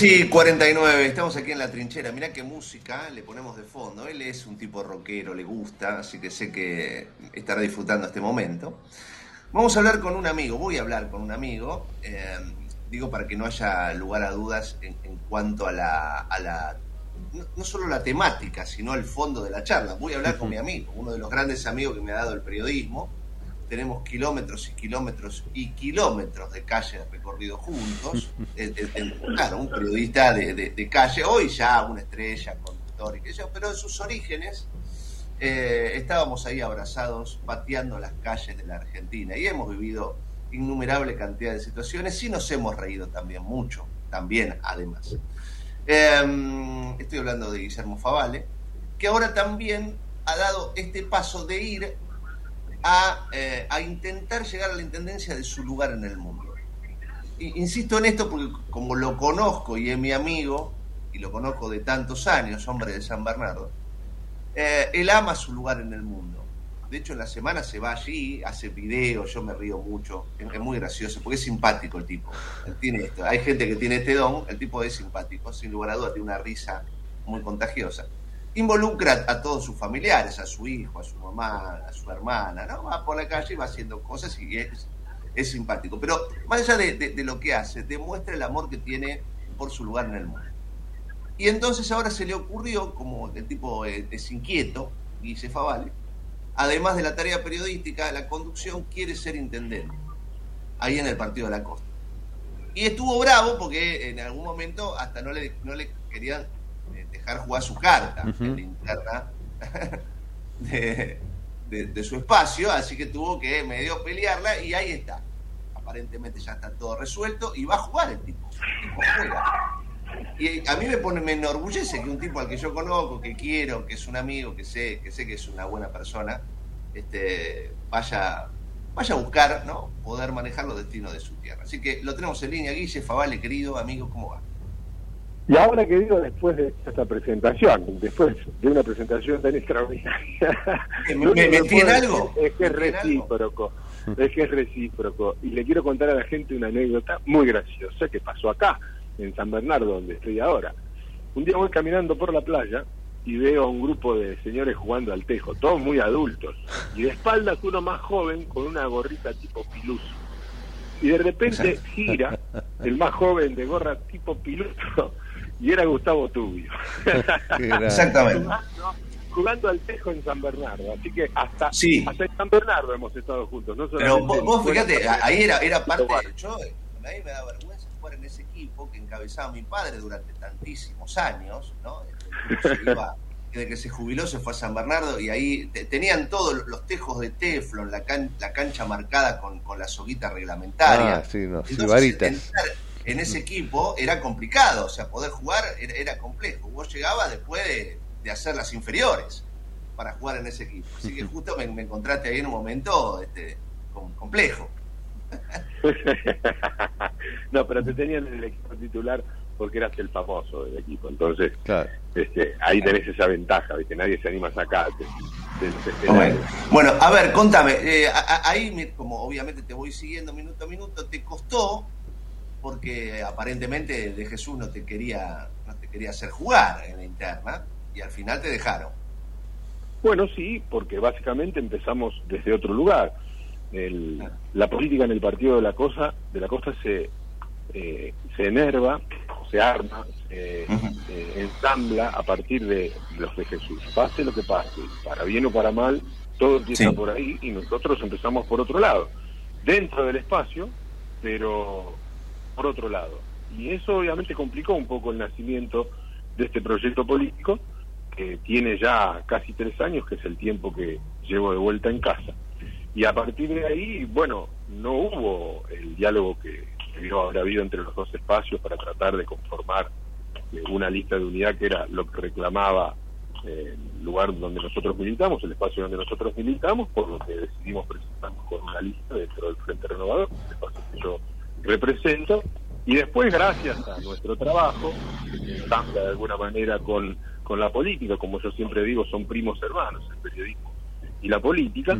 10 y 49, estamos aquí en la trinchera. Mirá qué música le ponemos de fondo. Él es un tipo rockero, le gusta, así que sé que estará disfrutando este momento. Vamos a hablar con un amigo, voy a hablar con un amigo, eh, digo para que no haya lugar a dudas en, en cuanto a la, a la no, no solo la temática, sino el fondo de la charla. Voy a hablar con mi amigo, uno de los grandes amigos que me ha dado el periodismo. Tenemos kilómetros y kilómetros y kilómetros de calle recorrido juntos. Eh, eh, eh, claro, un periodista de, calle, hoy ya una estrella, conductor y qué sé yo, pero en sus orígenes eh, estábamos ahí abrazados, pateando las calles de la Argentina y hemos vivido innumerable cantidad de situaciones y nos hemos reído también mucho, también además. Eh, estoy hablando de Guillermo Favale, que ahora también ha dado este paso de ir a, eh, a intentar llegar a la intendencia de su lugar en el mundo. Insisto en esto porque como lo conozco y es mi amigo, y lo conozco de tantos años, hombre de San Bernardo, eh, él ama su lugar en el mundo. De hecho, en la semana se va allí, hace videos, yo me río mucho, es, muy gracioso, porque es simpático el tipo. Tiene esto. Hay gente que tiene este don, el tipo es simpático, sin lugar a dudas, tiene una risa muy contagiosa. Involucra a todos sus familiares, a su hijo, a su mamá, a su hermana, ¿no? Va por la calle y va haciendo cosas y es, es simpático. Pero más allá de, lo que hace, demuestra el amor que tiene por su lugar en el mundo. Y entonces ahora se le ocurrió, como el tipo es inquieto, Guille Favale, además de la tarea periodística, la conducción quiere ser intendente, ahí en el Partido de la Costa. Y estuvo bravo porque en algún momento hasta no le, no le querían dejar jugar su carta en la interna de, de- de su espacio, así que tuvo que medio pelearla y ahí está. Aparentemente ya está todo resuelto y va a jugar el tipo. El tipo juega. Y a mí me pone, me enorgullece que un tipo al que yo conozco, que quiero, que es un amigo, que sé, que sé que es una buena persona, este, vaya, vaya a buscar, ¿no? Poder manejar los destinos de su tierra. Así que lo tenemos en línea, Guille, Favale, querido amigo, ¿cómo va? Y ahora, querido, después de esta presentación, después de una presentación tan extraordinaria, ¿Me- me que en algo? Es que es recíproco, es que es recíproco. Y le quiero contar a la gente una anécdota muy graciosa que pasó acá, en San Bernardo, donde estoy ahora. Un día voy caminando por la playa y veo a un grupo de señores jugando al tejo, todos muy adultos, y de espaldas uno más joven con una gorrita tipo piluso. Y de repente gira el más joven de gorra tipo piluso y era Gustavo Tubio. Exactamente. Jugando, jugando al tejo en San Bernardo. Así que hasta, Sí. hasta en San Bernardo hemos estado juntos. No Pero vos, vos fíjate, de- ahí era, era parte. Yo, eh, a mí me da vergüenza jugar en ese equipo que encabezaba mi padre durante tantísimos años, ¿no? Se iba- Desde que se jubiló se fue a San Bernardo y ahí te- tenían todos los tejos de teflon, la, can- la cancha marcada con, con la soguita reglamentaria. Ah, sí, no, Entonces, en ese equipo era complicado, o sea, poder jugar era, era complejo. Vos llegabas después de, de hacer las inferiores para jugar en ese equipo. Así que justo me, me encontraste ahí en un momento este, com- complejo. no, pero te tenían en el equipo titular porque eras el famoso del equipo. Entonces, este, ahí tenés esa ventaja, ¿viste? Nadie se anima a sacarte. Te- te- te- Bueno, bueno, a ver, contame, eh, a- a- ahí como obviamente te voy siguiendo minuto a minuto, te costó porque aparentemente de Jesús no te quería no te quería hacer jugar en la interna y al final te dejaron. Bueno, sí, porque básicamente empezamos desde otro lugar. El- la política en el partido de la cosa de la costa se eh, se enerva, se arma, se, se ensambla a partir de los de Jesús. Pase lo que pase, para bien o para mal, todo empieza Sí. por ahí y nosotros empezamos por otro lado, dentro del espacio, pero por otro lado. Y eso obviamente complicó un poco el nacimiento de este proyecto político que tiene ya casi tres años, que es el tiempo que llevo de vuelta en casa. Y a partir de ahí, bueno, no hubo el diálogo que debió haber habido entre los dos espacios para tratar de conformar eh, una lista de unidad que era lo que reclamaba eh, el lugar donde nosotros militamos, el espacio donde nosotros militamos, por lo que decidimos presentarnos con una lista dentro del Frente Renovador, el espacio que yo represento, y después, gracias a nuestro trabajo, que de alguna manera con, con la política, como yo siempre digo, son primos hermanos, el periodismo y la política,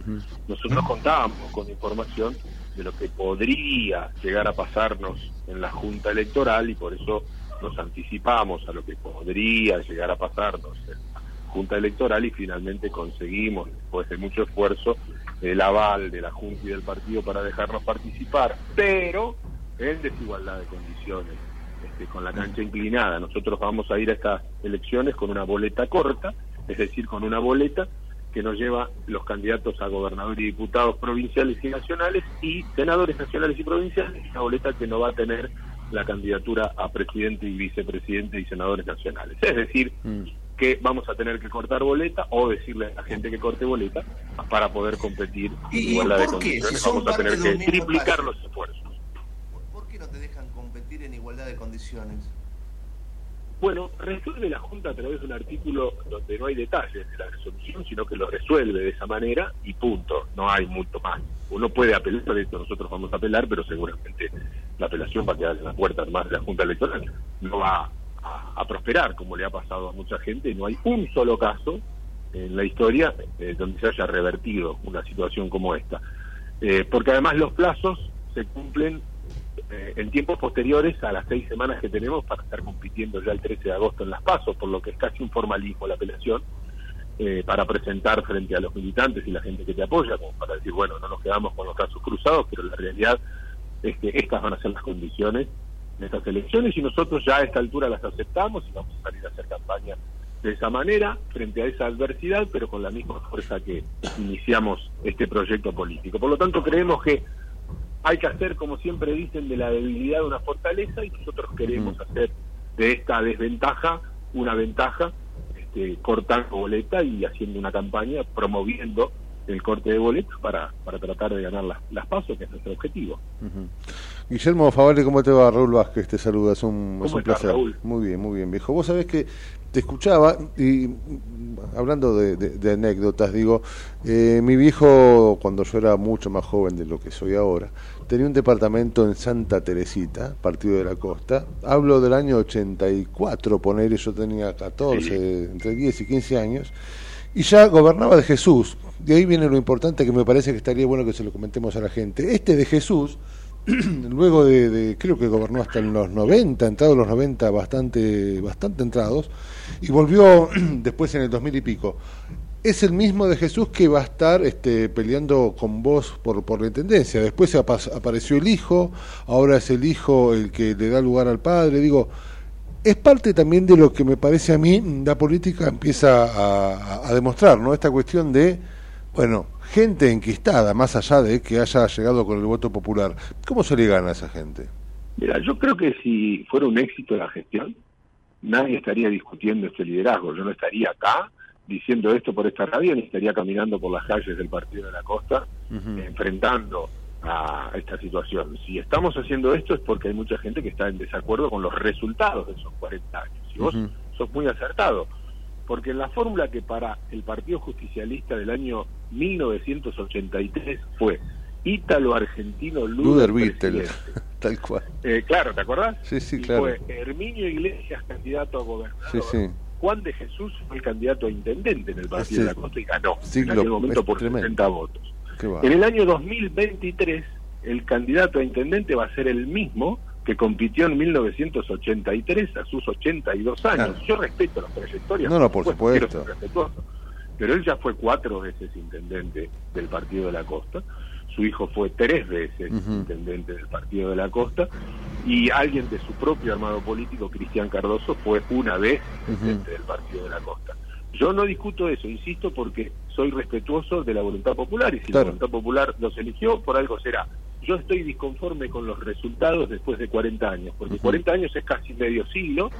nosotros contábamos con información de lo que podría llegar a pasarnos en la Junta Electoral y por eso nos anticipamos a lo que podría llegar a pasarnos en la Junta Electoral y finalmente conseguimos, después de mucho esfuerzo, el aval de la Junta y del partido para dejarnos participar, pero en desigualdad de condiciones, este, con la cancha inclinada. Nosotros vamos a ir a estas elecciones con una boleta corta, es decir, con una boleta que nos lleva los candidatos a gobernador y diputados provinciales y nacionales y senadores nacionales y provinciales, una boleta que no va a tener la candidatura a presidente y vicepresidente y senadores nacionales. Es decir, que vamos a tener que cortar boleta o decirle a la gente que corte boleta para poder competir en ¿Y- igualdad de? Si condiciones. Vamos a tener que triplicar los esfuerzos. ¿Por qué no te dejan competir en igualdad de condiciones? Bueno, resuelve la Junta a través de un artículo donde no hay detalles de la resolución, sino que lo resuelve de esa manera y punto. No hay mucho más. Uno puede apelar, de esto nosotros vamos a apelar, pero seguramente la apelación va a quedar en la puerta más de la Junta Electoral. No va a, a prosperar, como le ha pasado a mucha gente. No hay un solo caso en la historia eh, donde se haya revertido una situación como esta. Eh, porque además los plazos se cumplen eh, en tiempos posteriores a las seis semanas que tenemos para estar compitiendo ya el 13 de agosto en las pasos, por lo que es casi un formalismo la apelación, eh, para presentar frente a los militantes y la gente que te apoya, como para decir, bueno, no nos quedamos con los casos cruzados, pero la realidad es que estas van a ser las condiciones de estas elecciones y nosotros ya a esta altura las aceptamos y vamos a salir a hacer campaña de esa manera, frente a esa adversidad, pero con la misma fuerza que iniciamos este proyecto político. Por lo tanto, creemos que hay que hacer, como siempre dicen, de la debilidad una fortaleza y nosotros queremos hacer de esta desventaja una ventaja, este, cortando boleta y haciendo una campaña promoviendo el corte de boletas para, para tratar de ganar las, las pasos, que es nuestro objetivo. Guillermo Favale, ¿cómo te va? Raúl Vázquez te saluda, es un, es ¿Cómo un estás, placer. Raúl? Muy bien, muy bien, viejo. Vos sabés que te escuchaba y hablando de, de- de anécdotas, digo, eh, mi viejo, cuando yo era mucho más joven de lo que soy ahora, tenía un departamento en Santa Teresita, partido de la costa. Hablo del año 84, poner, yo tenía 14, entre 10 y 15 años. Y ya gobernaba de Jesús. De ahí viene lo importante que me parece que estaría bueno que se lo comentemos a la gente. Este de Jesús, luego de, de- creo que gobernó hasta en los 90, entrados los 90 bastante, bastante entrados, y volvió después en el 2000 y pico. Es el mismo de Jesús que va a estar este, peleando con vos por, por la intendencia. Después apa- apareció el hijo, ahora es el hijo el que le da lugar al padre. Digo, es parte también de lo que me parece a mí la política empieza a- a demostrar, ¿no? Esta cuestión de, bueno, gente enquistada, más allá de que haya llegado con el voto popular. ¿Cómo se le gana a esa gente? Mira, yo creo que si fuera un éxito la gestión, nadie estaría discutiendo este liderazgo. Yo no estaría acá diciendo esto por esta radio, ni estaría caminando por las calles del Partido de la Costa enfrentando a esta situación. Si estamos haciendo esto es porque hay mucha gente que está en desacuerdo con los resultados de esos 40 años. Y vos sos muy acertado, porque en la fórmula que para el Partido Justicialista del año 1983 fue Ítalo-Argentino Luder Luder presidente. tal cual. Eh, claro, ¿te acordás? Sí, sí, Y claro. Fue Herminio Iglesias candidato a gobernador. Sí, sí. Juan de Jesús fue el candidato a intendente en el Partido de la Costa y ganó siglo en aquel momento por tremendo. 60 votos. En el año 2023, el candidato a intendente va a ser el mismo que compitió en 1983 a sus 82 años. Yo respeto las trayectorias. No, no, por supuesto. respetuoso. Pero él ya fue cuatro veces intendente del Partido de la Costa. Su hijo fue tres veces Ujú. intendente del Partido de la Costa. Y alguien de su propio armado político, Cristian Cardoso, fue una vez intendente del Partido de la Costa. Yo no discuto eso, insisto, porque soy respetuoso de la voluntad popular. Y si Claro. la voluntad popular los eligió, por algo será. Yo estoy disconforme con los resultados después de 40 años, porque 40 años es casi medio siglo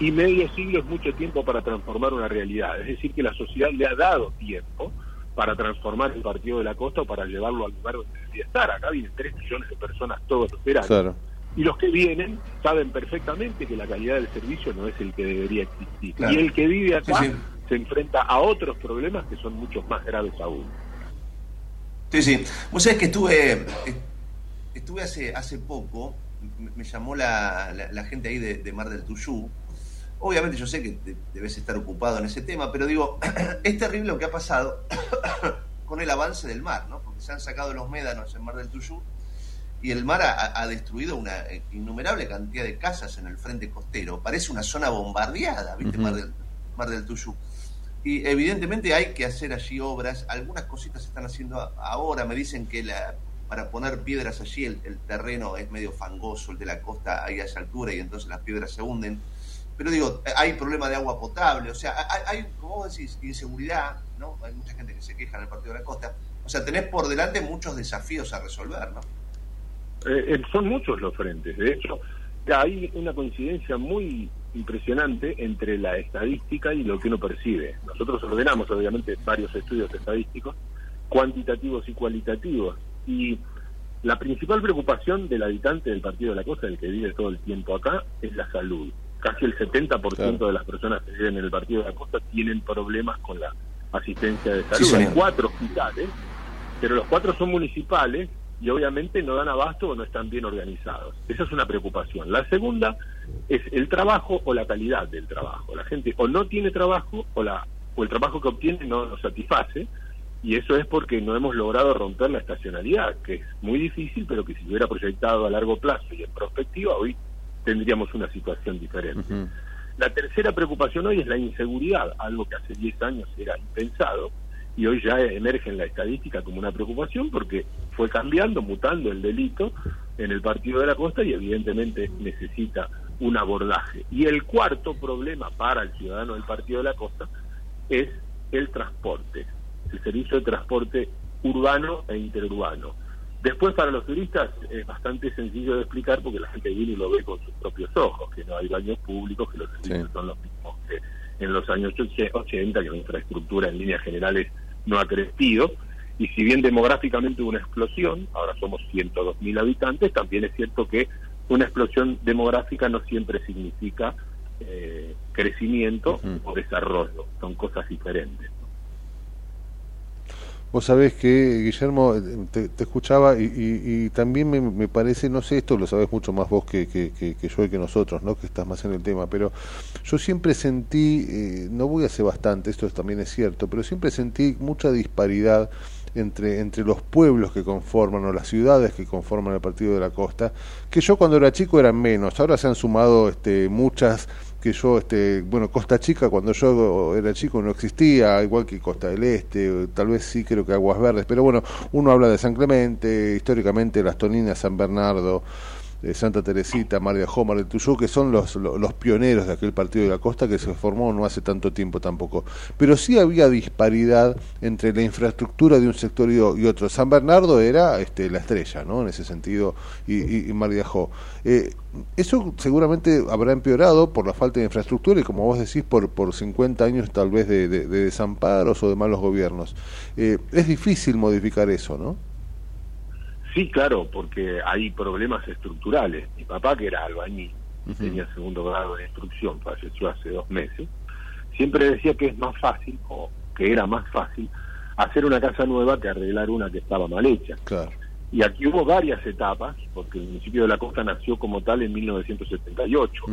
y medio siglo es mucho tiempo para transformar una realidad. Es decir, que la sociedad le ha dado tiempo para transformar el Partido de la Costa o para llevarlo al lugar donde debería estar. Acá vienen 3 millones de personas todos los veranos. Claro. Y los que vienen saben perfectamente que la calidad del servicio no es el que debería existir. Claro. Y el que vive acá Sí, sí. se enfrenta a otros problemas que son mucho más graves aún. Sí, sí. Vos sabés que estuve, estuve hace, hace poco, me, me llamó la, la- la gente ahí de, de Mar del Tuyú. Obviamente yo sé que te- debes estar ocupado en ese tema, pero digo, es terrible lo que ha pasado con el avance del mar, ¿no? Porque se han sacado los médanos en Mar del Tuyú y el mar ha, ha destruido una eh, innumerable cantidad de casas en el frente costero. Parece una zona bombardeada, ¿viste? Mar, del, Mar del Tuyú. Y evidentemente hay que hacer allí obras. Algunas cositas se están haciendo ahora. Me dicen que la, para poner piedras allí el, el terreno es medio fangoso, el de la costa ahí a esa altura y entonces las piedras se hunden. Pero digo, hay problema de agua potable, o sea, hay, hay, como vos decís, inseguridad, ¿no? Hay mucha gente que se queja en el Partido de la Costa. O sea, tenés por delante muchos desafíos a resolver, ¿no? Eh, eh, son muchos los frentes. De hecho, hay una coincidencia muy impresionante entre la estadística y lo que uno percibe. Nosotros ordenamos, obviamente, varios estudios estadísticos, cuantitativos y cualitativos. Y la principal preocupación del habitante del Partido de la Costa, el que vive todo el tiempo acá, es la salud. Casi el 70% Claro. de las personas que viven en el Partido de la Costa tienen problemas con la asistencia de salud. Hay cuatro hospitales, pero los cuatro son municipales y obviamente no dan abasto o no están bien organizados. Esa es una preocupación. La segunda es el trabajo o la calidad del trabajo. La gente o no tiene trabajo o, la, o el trabajo que obtiene no lo satisface y eso es porque no hemos logrado romper la estacionalidad, que es muy difícil, pero que si se hubiera proyectado a largo plazo y en perspectiva, hoy tendríamos una situación diferente. La tercera preocupación hoy es la inseguridad, algo que hace 10 años era impensado y hoy ya emerge en la estadística como una preocupación porque fue cambiando, mutando el delito en el Partido de la Costa y evidentemente necesita un abordaje. Y el cuarto problema para el ciudadano del Partido de la Costa es el transporte, el servicio de transporte urbano e interurbano. Después para los turistas es bastante sencillo de explicar porque la gente viene y lo ve con sus propios ojos, que no hay baños públicos, que los servicios son los mismos que en los años 80, que la infraestructura en líneas generales no ha crecido. Y si bien demográficamente hubo una explosión, ahora somos 102.000 habitantes, también es cierto que una explosión demográfica no siempre significa eh, crecimiento o desarrollo, son cosas diferentes. Vos sabés que, Guillermo, eh, te, escuchaba y, también me, me parece, no sé, esto lo sabés mucho más vos que, que- que- yo y que nosotros, ¿no? que estás más en el tema, pero yo siempre sentí, eh, no voy hace bastante, esto también es cierto, pero siempre sentí mucha disparidad entre, entre los pueblos que conforman o las ciudades que conforman el Partido de la Costa, que yo cuando era chico eran menos, ahora se han sumado este, muchas que yo, este, bueno, Costa Chica cuando yo era chico no existía, igual que Costa del Este, tal vez sí creo que Aguas Verdes, pero bueno, uno habla de San Clemente, históricamente Las Toninas, San Bernardo, eh, Santa Teresita, Mar de Ajó, Mar del Tuyú, que son los, los, pioneros de aquel partido de la costa que se formó no hace tanto tiempo tampoco. Pero sí había disparidad entre la infraestructura de un sector y, otro. San Bernardo era este, la estrella, ¿no? En ese sentido, y, y, y de. Eh, eso seguramente habrá empeorado por la falta de infraestructura y, como vos decís, por, por 50 años tal vez de, de- de desamparos o de malos gobiernos. Eh, es difícil modificar eso, ¿no? Sí, claro, porque hay problemas estructurales. Mi papá, que era albañil, tenía segundo grado de instrucción, falleció hace dos meses, siempre decía que es más fácil, o que era más fácil, hacer una casa nueva que arreglar una que estaba mal hecha. Claro. Y aquí hubo varias etapas, porque el municipio de la costa nació como tal en 1978,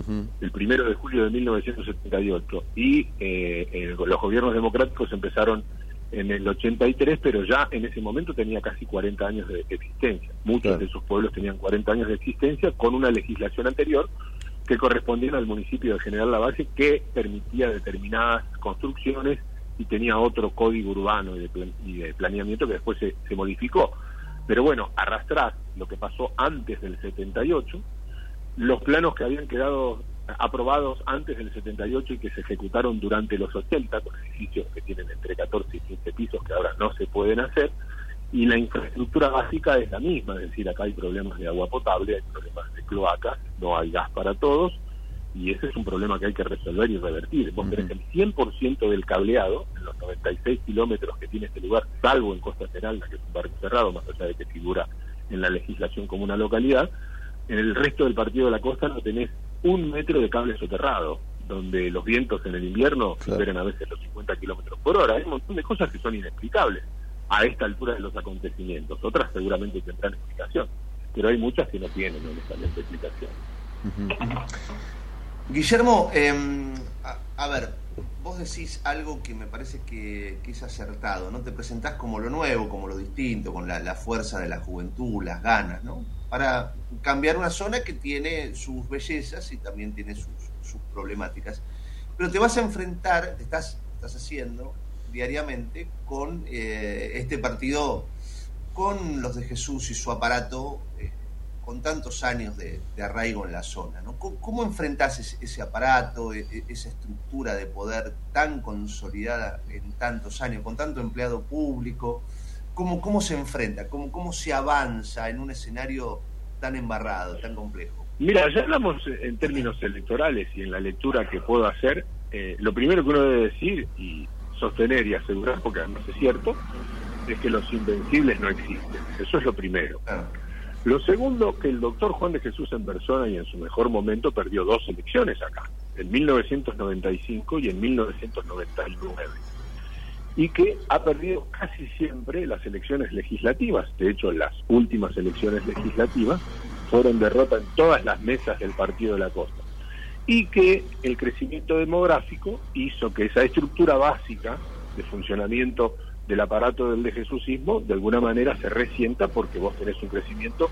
el primero de julio de 1978, y eh, eh, los gobiernos democráticos empezaron en el 83, pero ya en ese momento tenía casi 40 años de existencia. Muchos de esos pueblos tenían 40 años de existencia con una legislación anterior que correspondía al municipio de General Lavalle que permitía determinadas construcciones y tenía otro código urbano y de, plan- y de planeamiento que después se, se modificó. Pero bueno, arrastrar lo que pasó antes del 78, los planos que habían quedado aprobados antes del 78 y que se ejecutaron durante los 80, con edificios que tienen entre 14 y 15 pisos que ahora no se pueden hacer, y la infraestructura básica es la misma, es decir, acá hay problemas de agua potable, hay problemas de cloacas, no hay gas para todos, y ese es un problema que hay que resolver y revertir. Vos tenés el 100% del cableado, en los 96 kilómetros que tiene este lugar, salvo en Costa Esmeralda, que es un barrio cerrado, más allá de que figura en la legislación como una localidad, en el resto del partido de la costa no tenés un metro de cable soterrado, donde los vientos en el invierno superan a veces los 50 kilómetros por hora. Hay un montón de cosas que son inexplicables a esta altura de los acontecimientos. Otras seguramente tendrán explicación, pero hay muchas que no tienen honestamente explicación. Guillermo, eh, a, a ver, vos decís algo que me parece que, que es acertado, ¿no? Te presentás como lo nuevo, como lo distinto, con la, la fuerza de la juventud, las ganas, ¿no? Para cambiar una zona que tiene sus bellezas y también tiene sus, problemáticas. Pero te vas a enfrentar, te estás, estás haciendo diariamente con eh, este partido, con los de Jesús y su aparato, eh, con tantos años de, arraigo en la zona. ¿Cómo, cómo enfrentás ese, ese aparato, e- e- esa estructura de poder tan consolidada en tantos años, con tanto empleado público? ¿Cómo, cómo se enfrenta? ¿Cómo, ¿Cómo se avanza en un escenario tan embarrado, tan complejo? Mira, ya hablamos en términos electorales y en la lectura que puedo hacer. eh, lo primero que uno debe decir y sostener y asegurar, porque además es cierto, es que los invencibles no existen. Eso es lo primero. Lo segundo, que el doctor Juan de Jesús en persona y en su mejor momento perdió dos elecciones acá, en 1995 y en 1999 y que ha perdido casi siempre las elecciones legislativas. De hecho, las últimas elecciones legislativas fueron derrota en todas las mesas del Partido de la Costa. Y que el crecimiento demográfico hizo que esa estructura básica de funcionamiento del aparato del de Jesusismo de alguna manera se resienta porque vos tenés un crecimiento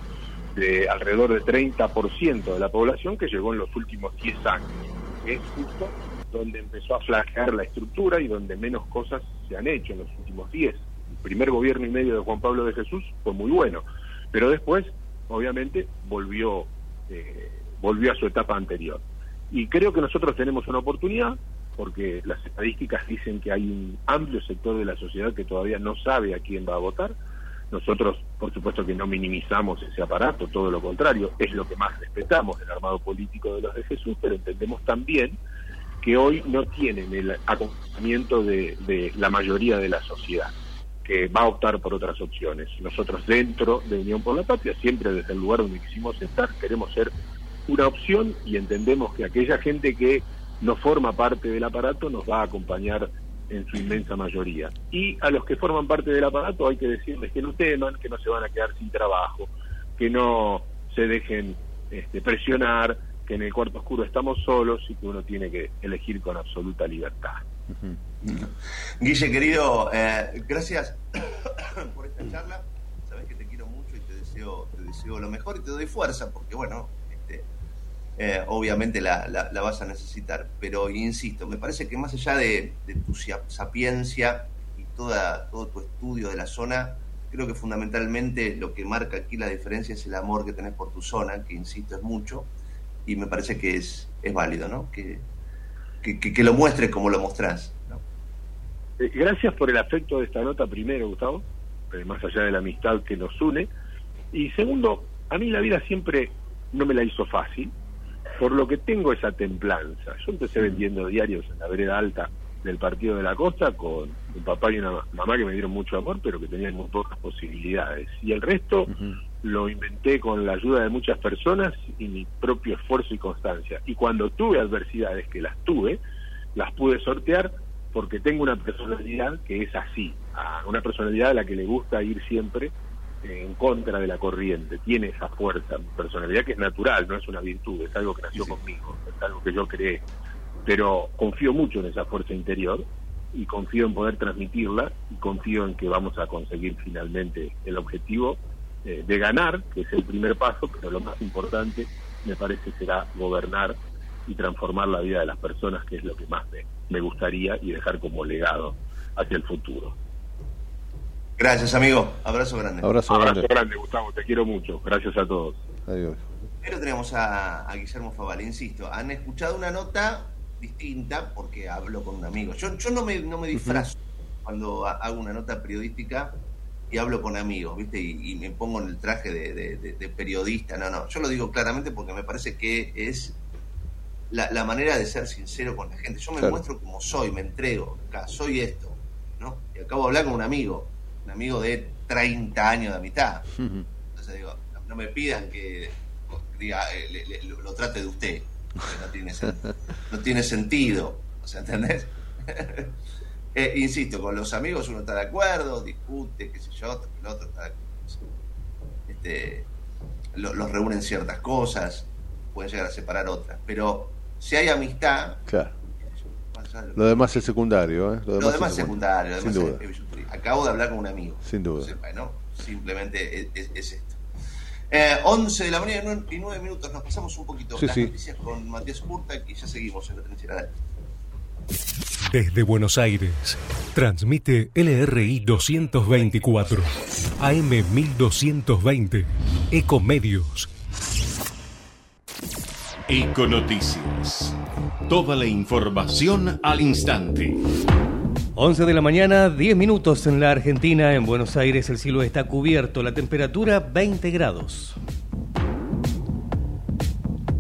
de alrededor de 30% de la población que llegó en los últimos 10 años. Es justo donde empezó a flaquear la estructura y donde menos cosas se han hecho en los últimos 10. El primer gobierno y medio de Juan Pablo de Jesús fue muy bueno, pero después, obviamente, volvió, eh, volvió a su etapa anterior. Y creo que nosotros tenemos una oportunidad, porque las estadísticas dicen que hay un amplio sector de la sociedad que todavía no sabe a quién va a votar. Nosotros, por supuesto que no minimizamos ese aparato, todo lo contrario, es lo que más respetamos del armado político de los de Jesús, pero entendemos también que hoy no tienen el acompañamiento de, la mayoría de la sociedad. que va a optar por otras opciones. Nosotros dentro de Unión por la Patria, siempre desde el lugar donde quisimos estar, queremos ser una opción y entendemos que aquella gente que no forma parte del aparato nos va a acompañar en su inmensa mayoría. Y a los que forman parte del aparato hay que decirles que no teman, que no se van a quedar sin trabajo, que no se dejen este, presionar, que en el cuarto oscuro estamos solos y que uno tiene que elegir con absoluta libertad. Guille, querido, eh, gracias por esta charla. Sabes que te quiero mucho y te deseo, te deseo lo mejor y te doy fuerza, porque bueno, este, eh, obviamente la, vas a necesitar. Pero insisto, me parece que más allá de, de tu sapiencia y toda, todo tu estudio de la zona, creo que fundamentalmente lo que marca aquí la diferencia es el amor que tenés por tu zona, que insisto es mucho, y me parece que es, es válido, ¿no? Que, que, que- que lo muestres como lo mostrás. Eh, Gracias por el afecto de esta nota primero, Gustavo, eh, más allá de la amistad que nos une. Y segundo, a mí la vida siempre no me la hizo fácil, por lo que tengo esa templanza. Yo empecé vendiendo diarios en la vereda alta del Partido de la Costa con un papá y una ma- mamá que me dieron mucho amor, pero que tenían muy pocas posibilidades. Y el resto lo inventé con la ayuda de muchas personas y mi propio esfuerzo y constancia. Y cuando tuve adversidades, que las tuve, las pude sortear porque tengo una personalidad que es así, una personalidad a la que le gusta ir siempre eh, en contra de la corriente, tiene esa fuerza, personalidad que es natural, no es una virtud, es algo que nació conmigo, es algo que yo creé, pero confío mucho en esa fuerza interior y confío en poder transmitirla y confío en que vamos a conseguir finalmente el objetivo eh, de ganar, que es el primer paso, pero lo más importante me parece será gobernar y transformar la vida de las personas, que es lo que más me, me gustaría y dejar como legado hacia el futuro. Gracias, amigo. Abrazo grande. Abrazo Abrazo grande. grande, Gustavo, te quiero mucho. Gracias a todos. Adiós. Pero tenemos a, a Guillermo Faval, insisto, han escuchado una nota distinta porque hablo con un amigo. Yo, yo no, me, no me disfrazo cuando ha- hago una nota periodística y hablo con amigos, ¿viste? Y, y me pongo en el traje de, de- de- de periodista. No, no, yo lo digo claramente porque me parece que es la, la manera de ser sincero con la gente. Yo me Claro. muestro como soy, me entrego, acá, soy esto, ¿no? Y acabo de hablar con un amigo, un amigo de 30 años de amistad. Entonces digo, no, me pidan que diga, eh, le- le- lo, lo trate de usted, no tiene, no tiene sentido, o sea, ¿entendés? Eh, insisto, con los amigos uno está de acuerdo, discute, qué sé yo, el otro está de acuerdo. Este, lo- los reúnen ciertas cosas, pueden llegar a separar otras, pero si hay amistad, Claro. lo- demás es secundario, ¿eh? lo demás es secundario, lo Sin demás duda. es. Acabo de hablar con un amigo. Sin duda. Sepa, ¿no? Simplemente es, es- es esto. Eh, 11 de la mañana y 9 minutos, nos pasamos un poquito Sí, las sí. noticias con Matías Urta y ya seguimos en la trinchera de Desde Buenos Aires, transmite LRI 224, AM 1220, Ecomedios. Econoticias. Toda la información al instante. 11 de la mañana, 10 minutos en la Argentina. En Buenos Aires el cielo está cubierto, la temperatura 20 grados.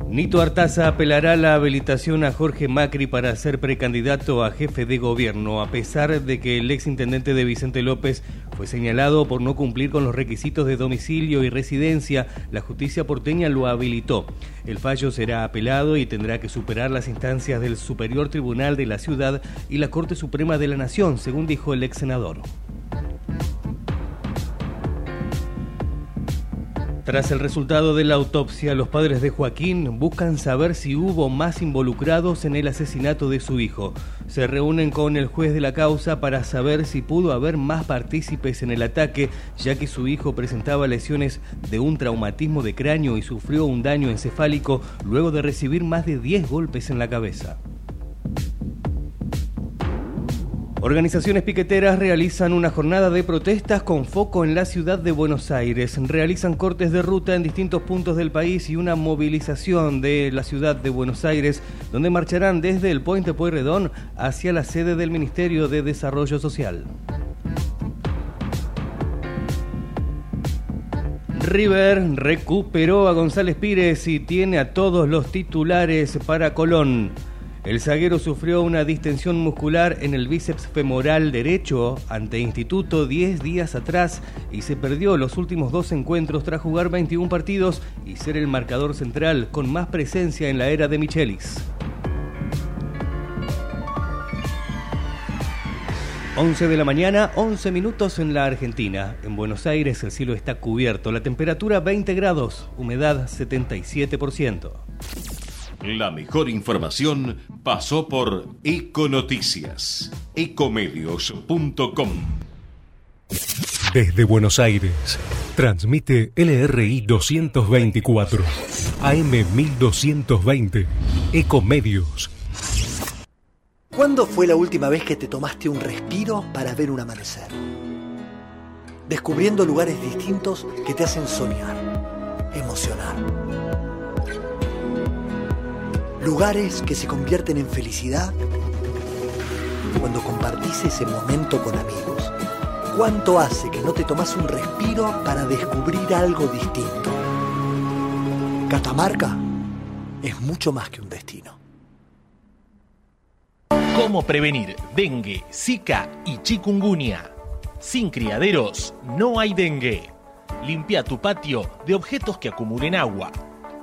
Nito Artaza apelará la habilitación a Jorge Macri para ser precandidato a jefe de gobierno, a pesar de que el exintendente de Vicente López fue señalado por no cumplir con los requisitos de domicilio y residencia. La justicia porteña lo habilitó. El fallo será apelado y tendrá que superar las instancias del Superior Tribunal de la Ciudad y la Corte Suprema de la Nación, según dijo el ex senador. Tras el resultado de la autopsia, los padres de Joaquín buscan saber si hubo más involucrados en el asesinato de su hijo. Se reúnen con el juez de la causa para saber si pudo haber más partícipes en el ataque, ya que su hijo presentaba lesiones de un traumatismo de cráneo y sufrió un daño encefálico luego de recibir más de 10 golpes en la cabeza. Organizaciones piqueteras realizan una jornada de protestas con foco en la ciudad de Buenos Aires. Realizan cortes de ruta en distintos puntos del país y una movilización de la ciudad de Buenos Aires, donde marcharán desde el Puente Pueyrredón hacia la sede del Ministerio de Desarrollo Social. River recuperó a González Pires y tiene a todos los titulares para Colón. El zaguero sufrió una distensión muscular en el bíceps femoral derecho ante Instituto 10 días atrás y se perdió los últimos dos encuentros tras jugar 21 partidos y ser el marcador central con más presencia en la era de Michelis. 11 de la mañana, 11 minutos en la Argentina. En Buenos Aires el cielo está cubierto, la temperatura 20 grados, humedad 77%. La mejor información pasó por Econoticias, ecomedios.com. Desde Buenos Aires, transmite LRI 224, AM 1220, Ecomedios. ¿Cuándo fue la última vez que te tomaste un respiro para ver un amanecer? Descubriendo lugares distintos que te hacen soñar, emocionar. Lugares que se convierten en felicidad cuando compartís ese momento con amigos. ¿Cuánto hace que no te tomas un respiro para descubrir algo distinto? Catamarca es mucho más que un destino. ¿Cómo prevenir dengue, zika y chikungunya? Sin criaderos no hay dengue. Limpia tu patio de objetos que acumulen agua.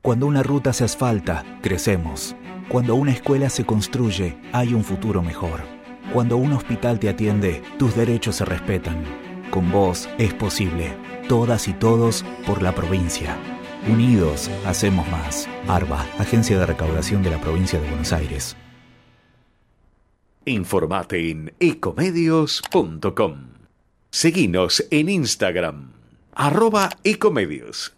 Cuando una ruta se asfalta, crecemos. Cuando una escuela se construye, hay un futuro mejor. Cuando un hospital te atiende, tus derechos se respetan. Con vos es posible. Todas y todos por la provincia. Unidos, hacemos más. ARBA, Agencia de Recaudación de la Provincia de Buenos Aires. Informate en ecomedios.com. Seguinos en Instagram, arroba ecomedios.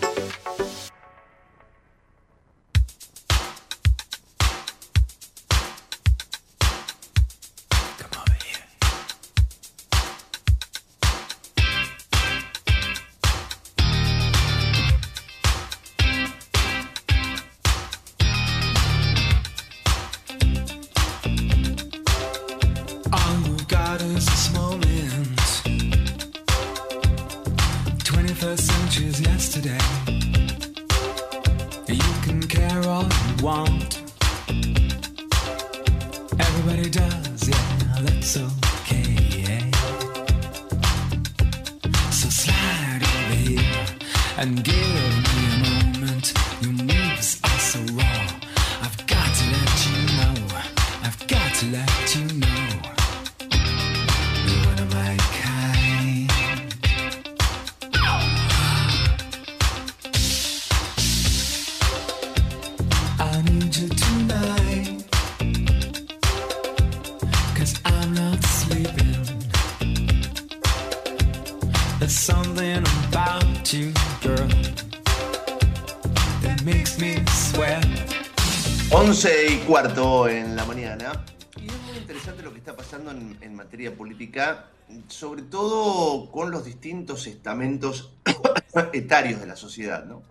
Materia política, sobre todo con los distintos estamentos etarios de la sociedad. ¿no?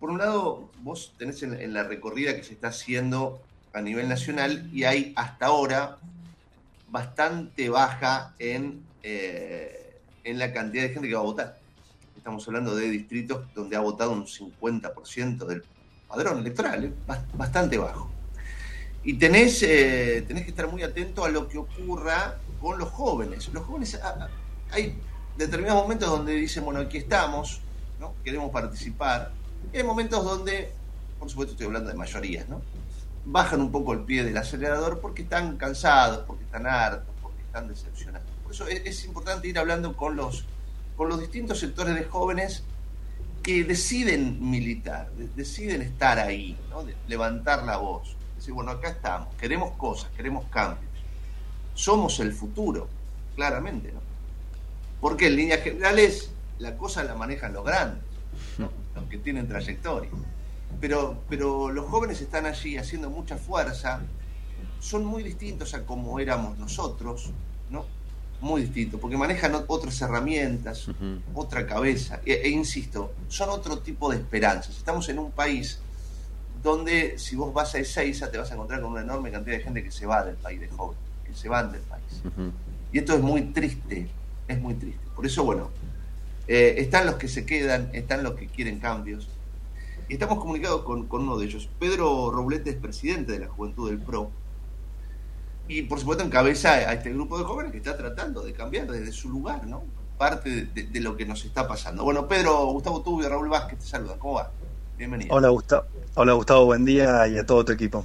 Por un lado, vos tenés en, la recorrida que se está haciendo a nivel nacional y hay hasta ahora bastante baja en, eh, en la cantidad de gente que va a votar. Estamos hablando de distritos donde ha votado un 50% del padrón electoral, ¿eh? Bas- bastante bajo. Y tenés, eh, tenés que estar muy atento a lo que ocurra con los jóvenes. Los jóvenes, ah, ah, hay determinados momentos donde dicen, bueno, aquí estamos, ¿no? queremos participar. Y hay momentos donde, por supuesto estoy hablando de mayorías, ¿no? bajan un poco el pie del acelerador porque están cansados, porque están hartos, porque están decepcionados. Por eso es, importante ir hablando con los, con los distintos sectores de jóvenes que deciden militar, de- deciden estar ahí, ¿no? Levantar la voz, decir, bueno, acá estamos, queremos cosas, queremos cambios. Somos el futuro, claramente, ¿no? Porque en líneas generales la cosa la manejan los grandes, ¿no? los que tienen trayectoria. Pero, pero los jóvenes están allí haciendo mucha fuerza, son muy distintos a como éramos nosotros, ¿no? Muy distintos, porque manejan ot- otras herramientas, otra cabeza, e, e insisto, son otro tipo de esperanzas. Estamos en un país donde si vos vas a Ezeiza te vas a encontrar con una enorme cantidad de gente que se va del país, de jóvenes, que se van del país. Y esto es muy triste, es muy triste. Por eso, bueno, eh, están los que se quedan, están los que quieren cambios. Y estamos comunicados con, con uno de ellos. Pedro Roblete es presidente de la Juventud del PRO. Y por supuesto encabeza a este grupo de jóvenes que está tratando de cambiar desde su lugar, ¿no? Parte de, de- de lo que nos está pasando. Bueno, Pedro, Gustavo Tubio, Raúl Vázquez te saludan. ¿Cómo va? Bienvenido. Hola Gustavo, hola Gustavo, buen día y a todo tu equipo.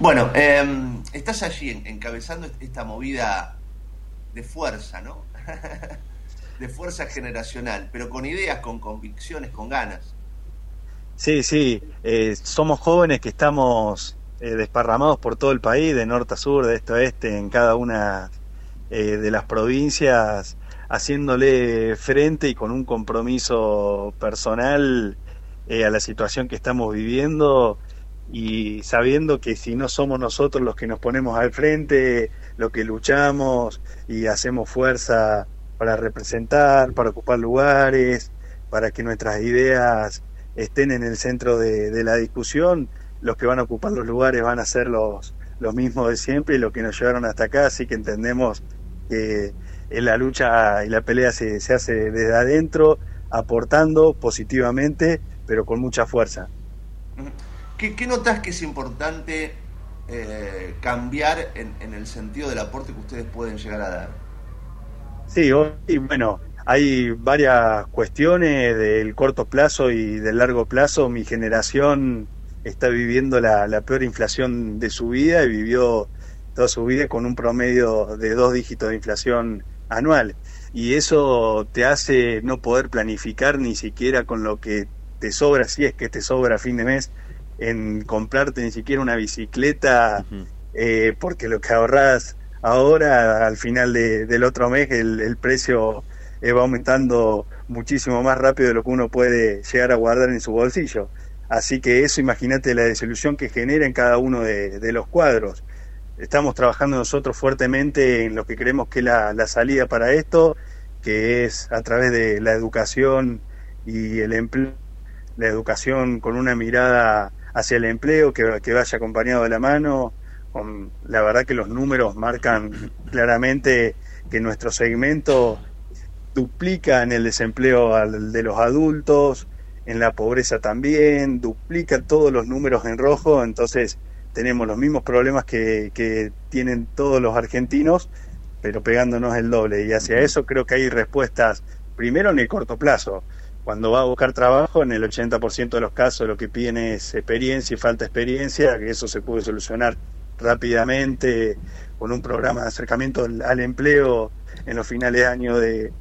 Bueno, eh, estás allí en- encabezando esta movida de fuerza, ¿no? de fuerza generacional, pero con ideas, con convicciones, con ganas. Sí, sí, eh, somos jóvenes que estamos eh, desparramados por todo el país, de norte a sur, de este a oeste, en cada una eh, de las provincias, haciéndole frente y con un compromiso personal eh, a la situación que estamos viviendo y sabiendo que si no somos nosotros los que nos ponemos al frente, lo que luchamos y hacemos fuerza para representar, para ocupar lugares, para que nuestras ideas estén en el centro de, la discusión, los que van a ocupar los lugares van a ser los, los mismos de siempre y los que nos llevaron hasta acá, así que entendemos que la lucha y la pelea se, se hace desde adentro, aportando positivamente, pero con mucha fuerza. ¿Qué, qué notas que es importante eh, cambiar en, el sentido del aporte que ustedes pueden llegar a dar? Sí, hoy, bueno, hay varias cuestiones del corto plazo y del largo plazo. Mi generación está viviendo la peor inflación de su vida y vivió toda su vida con un promedio de dos dígitos de inflación anual. Y eso te hace no poder planificar ni siquiera con lo que te sobra, si es que te sobra a fin de mes, en comprarte ni siquiera una bicicleta, eh, porque lo que ahorras ahora, al final de- del otro mes, el, el precio eh, va aumentando muchísimo más rápido de lo que uno puede llegar a guardar en su bolsillo. Así que eso, imagínate la desilusión que genera en cada uno de, de los cuadros. Estamos trabajando nosotros fuertemente en lo que creemos que es la, la salida para esto, que es a través de la educación y el empleo, la educación con una mirada hacia el empleo que, que vaya acompañado de la mano. Con, la verdad que los números marcan claramente que nuestro segmento duplica en el desempleo al de los adultos, en la pobreza también, duplica todos los números en rojo, entonces tenemos los mismos problemas que, que tienen todos los argentinos, pero pegándonos el doble. Y hacia eso creo que hay respuestas, primero en el corto plazo. Cuando va a buscar trabajo, en el 80% de los casos lo que piden es experiencia y falta experiencia, que eso se puede solucionar rápidamente con un programa de acercamiento al, empleo en los finales de año de,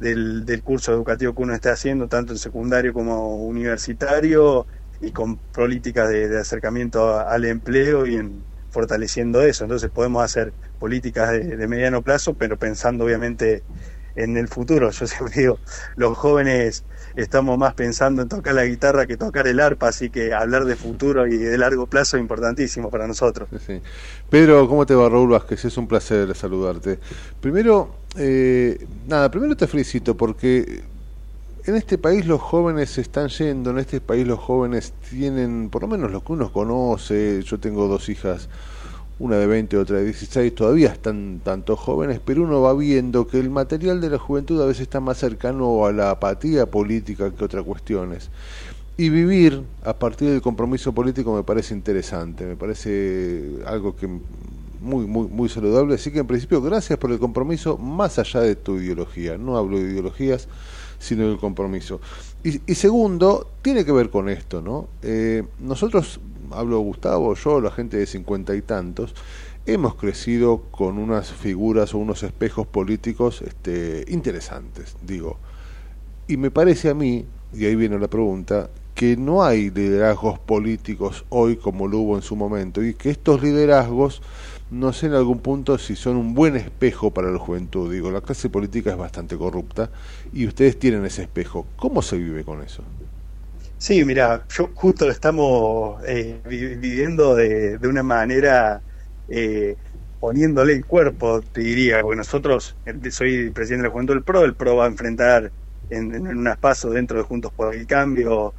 del, curso educativo que uno esté haciendo, tanto en secundario como universitario, y con políticas de, acercamiento al empleo y en fortaleciendo eso. Entonces podemos hacer políticas de, de mediano plazo, pero pensando obviamente en el futuro. Yo siempre digo, los jóvenes estamos más pensando en tocar la guitarra que tocar el arpa, así que hablar de futuro y de largo plazo es importantísimo para nosotros. Sí. Pedro, ¿cómo te va Raúl Vázquez? Es un placer saludarte. Primero, eh, nada, primero te felicito porque en este país los jóvenes se están yendo, en este país los jóvenes tienen, por lo menos los que uno conoce, yo tengo dos hijas, una de 20, otra de 16, todavía están tanto jóvenes, pero uno va viendo que el material de la juventud a veces está más cercano a la apatía política que otras cuestiones. Y vivir a partir del compromiso político me parece interesante, me parece algo que muy, muy, muy saludable. Así que en principio, gracias por el compromiso, más allá de tu ideología. No hablo de ideologías, sino del compromiso. Y, y segundo, tiene que ver con esto, ¿no? Eh, nosotros, hablo Gustavo, yo, la gente de cincuenta y tantos, hemos crecido con unas figuras o unos espejos políticos este, interesantes, digo. Y me parece a mí, y ahí viene la pregunta, que no hay liderazgos políticos hoy como lo hubo en su momento y que estos liderazgos no sé en algún punto si son un buen espejo para la juventud. Digo, la clase política es bastante corrupta y ustedes tienen ese espejo. ¿Cómo se vive con eso? Sí, mira, yo justo lo estamos eh, vi- viviendo de, de una manera eh, poniéndole el cuerpo, te diría, porque nosotros, eh, soy presidente de la Juventud del PRO, el PRO va a enfrentar en, en unas pasos dentro de Juntos por el Cambio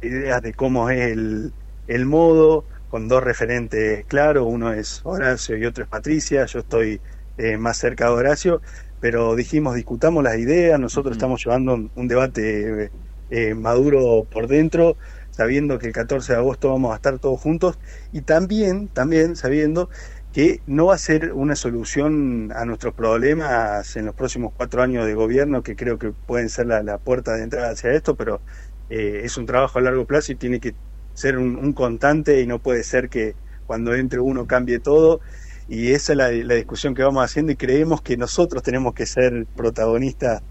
ideas de cómo es el, el modo, con dos referentes claros, uno es Horacio y otro es Patricia, yo estoy eh, más cerca de Horacio, pero dijimos, discutamos las ideas, nosotros estamos llevando un, un debate eh, maduro por dentro, sabiendo que el 14 de agosto vamos a estar todos juntos y también, también sabiendo que no va a ser una solución a nuestros problemas en los próximos cuatro años de gobierno, que creo que pueden ser la, puerta de entrada hacia esto, pero eh, es un trabajo a largo plazo y tiene que ser un, un constante y no puede ser que cuando entre uno cambie todo. Y esa es la, la discusión que vamos haciendo y creemos que nosotros tenemos que ser protagonistas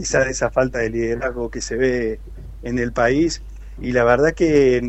quizá de esa falta de liderazgo que se ve en el país. Y la verdad que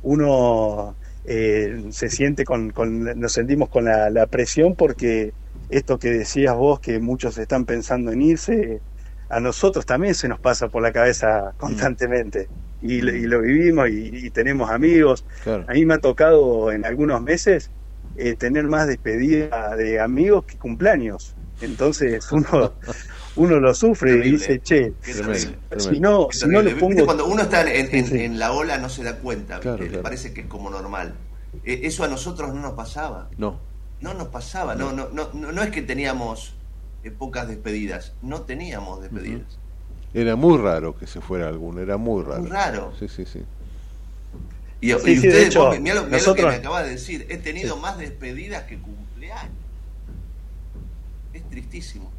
uno eh, se siente con, con- nos sentimos con la, la presión porque esto que decías vos, que muchos están pensando en irse, a nosotros también se nos pasa por la cabeza constantemente. Y, lo- y lo vivimos y, y tenemos amigos. Claro. A mí me ha tocado en algunos meses eh, tener más despedida de amigos que cumpleaños. Entonces uno, uno lo sufre y dice, che, si no, si no ¿Viste pongo... cuando uno está en, en- Sí, sí. en la ola no se da cuenta. Claro, le parece que es como normal. Eh, eso a nosotros no nos pasaba. No. No nos pasaba. No, no, no, no, no es que teníamos eh, pocas despedidas. No teníamos despedidas. Era muy raro que se fuera alguno, era muy raro. Muy raro. Sí, sí, sí. Y, y Sí, ustedes, hecho, vos, mirá lo, mirá lo que nosotros- me acabas de decir. He tenido más despedidas que cumpleaños. Es tristísimo.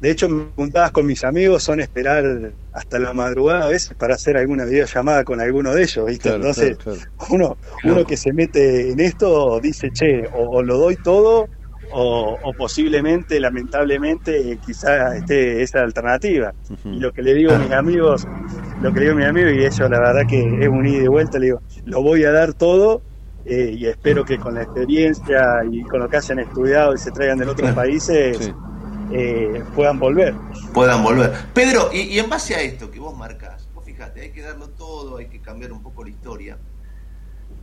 De hecho, me juntadas con mis amigos son esperar hasta la madrugada a veces para hacer alguna videollamada con alguno de ellos, ¿viste? Claro, Entonces, claro, claro. uno, uno que se mete en esto dice, che, o, o lo doy todo, o, o posiblemente, lamentablemente, eh, quizá esté esa alternativa. Y lo que le digo a mis amigos, lo que le digo a mis amigos, y ellos la verdad que es un ida y de vuelta, le digo, lo voy a dar todo, eh, y espero que con la experiencia y con lo que hayan estudiado y se traigan de otros países, eh, puedan volver. puedan volver. Pedro, y, en base a esto que vos marcás, vos fíjate, hay que darlo todo, hay que cambiar un poco la historia.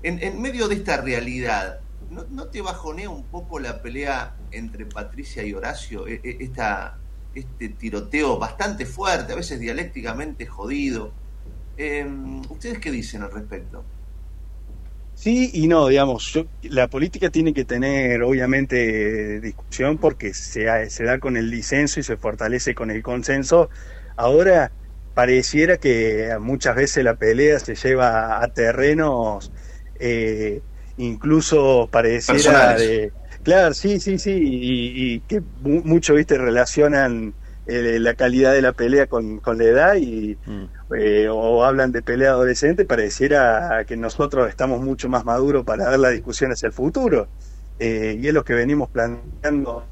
En, medio de esta realidad, ¿no, te bajonea un poco la pelea entre Patricia y Horacio? E- e- Esta, este tiroteo bastante fuerte, a veces dialécticamente jodido. Eh, ¿Ustedes qué dicen al respecto? Sí y no, digamos, yo, la política tiene que tener obviamente discusión porque se, se da con el disenso y se fortalece con el consenso. Ahora pareciera que muchas veces la pelea se lleva a terrenos eh, incluso pareciera Personales. de... Claro, sí, sí, sí, y, y que mu- mucho, viste, relacionan eh, la calidad de la pelea con, con la edad y eh, o hablan de pelea adolescente, pareciera que nosotros estamos mucho más maduros para dar la discusión hacia el futuro. Eh, y es lo que venimos planteando.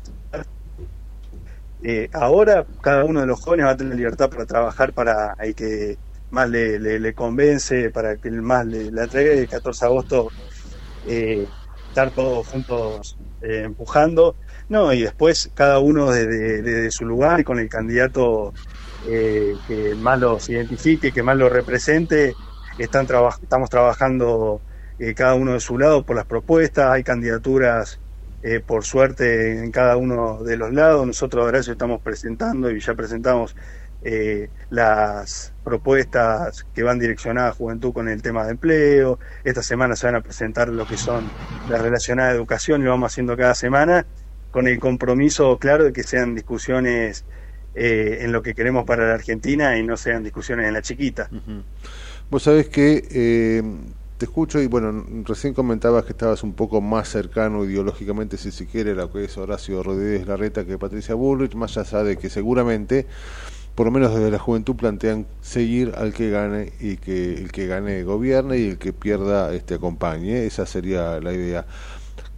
Eh, ahora cada uno de los jóvenes va a tener libertad para trabajar para el que más le, le- convence, para que más le, le. Y el 14 de agosto eh, estar todos juntos empujando. No, y después cada uno desde, desde su lugar y con el candidato eh, que más los identifique, que más los represente. Están traba- estamos trabajando eh, cada uno de su lado por las propuestas, hay candidaturas eh, por suerte en cada uno de los lados. Nosotros ahora estamos presentando y ya presentamos las propuestas que van direccionadas a juventud con el tema de empleo. Esta semana se van a presentar lo que son las relacionadas a educación y lo vamos haciendo cada semana con el compromiso claro de que sean discusiones eh, en lo que queremos para la Argentina y no sean discusiones en la chiquita. Vos sabés que eh, te escucho y bueno, recién comentabas que estabas un poco más cercano ideológicamente, si se quiere, a lo que es Horacio Rodríguez Larreta que Patricia Bullrich, más allá de que seguramente, por lo menos desde la juventud, plantean seguir al que gane y que el que gane gobierne y el que pierda este acompañe. Esa sería la idea.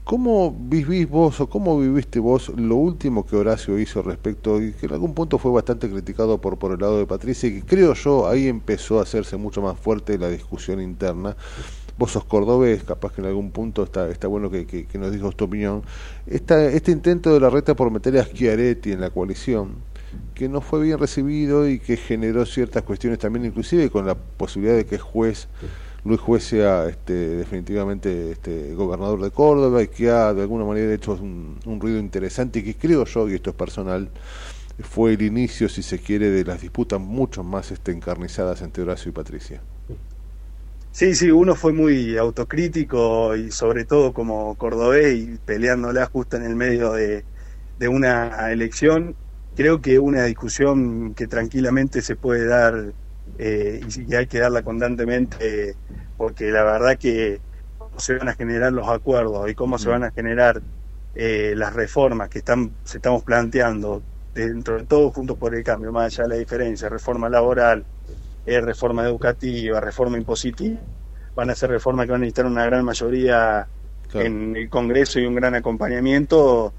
¿Cómo vivís vos o cómo viviste vos lo último que Horacio hizo respecto y que en algún punto fue bastante criticado por, por el lado de Patricia y que creo yo ahí empezó a hacerse mucho más fuerte la discusión interna? Vos sos cordobés, capaz que en algún punto está, está bueno que, que, nos digas tu opinión. Este intento de la reta por meter a Schiaretti en la coalición, que no fue bien recibido y que generó ciertas cuestiones también, inclusive con la posibilidad de que juez Luis Juez sea este, definitivamente este, gobernador de Córdoba y que ha de alguna manera hecho un, ruido interesante y que creo yo, y esto es personal, fue el inicio, si se quiere, de las disputas mucho más este, encarnizadas entre Horacio y Patricia. Sí, sí, uno fue muy autocrítico y sobre todo como cordobés y peleándola justo en el medio de una elección. Creo que una discusión que tranquilamente se puede dar eh, y que hay que darla constantemente porque la verdad que cómo se van a generar los acuerdos y cómo se van a generar eh, las reformas que están se estamos planteando dentro de todo juntos por el cambio, más allá de la diferencia, reforma laboral, eh, reforma educativa, reforma impositiva, van a ser reformas que van a necesitar una gran mayoría en el Congreso y un gran acompañamiento,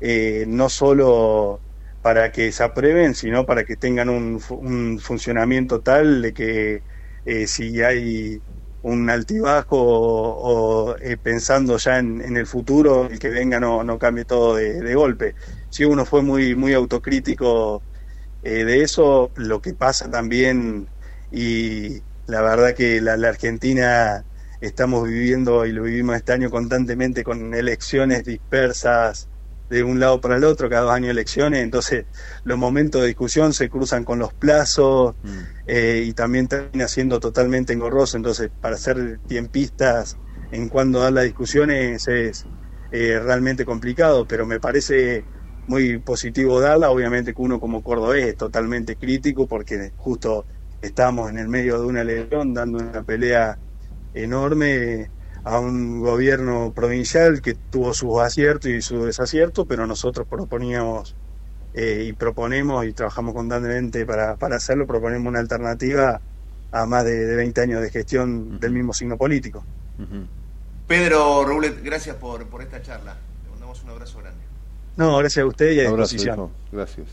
eh, no solo para que se aprueben, sino para que tengan un, fu- un funcionamiento tal de que eh, si hay un altibajo o, eh, pensando ya en, en el futuro, el que venga no, no cambie todo de, de golpe. Si uno fue muy, muy autocrítico eh, de eso, lo que pasa también, y la verdad que la, la Argentina estamos viviendo y lo vivimos este año constantemente con elecciones dispersas de un lado para el otro, cada dos años elecciones, entonces los momentos de discusión se cruzan con los plazos eh, y también termina siendo totalmente engorroso, entonces para hacer tiempistas en cuando dar las discusiones es eh, realmente complicado, pero me parece muy positivo darla, obviamente que uno como cordobés es totalmente crítico porque justo estamos en el medio de una elección dando una pelea enorme a un gobierno provincial que tuvo sus aciertos y sus desaciertos, pero nosotros proponíamos eh, y proponemos y trabajamos constantemente para, para hacerlo, proponemos una alternativa a más de, de 20 años de gestión del mismo signo político. Pedro Roublet, gracias por, por esta charla. Le mandamos un abrazo grande. No, gracias a usted y a Abrazo, disposición. Gracias.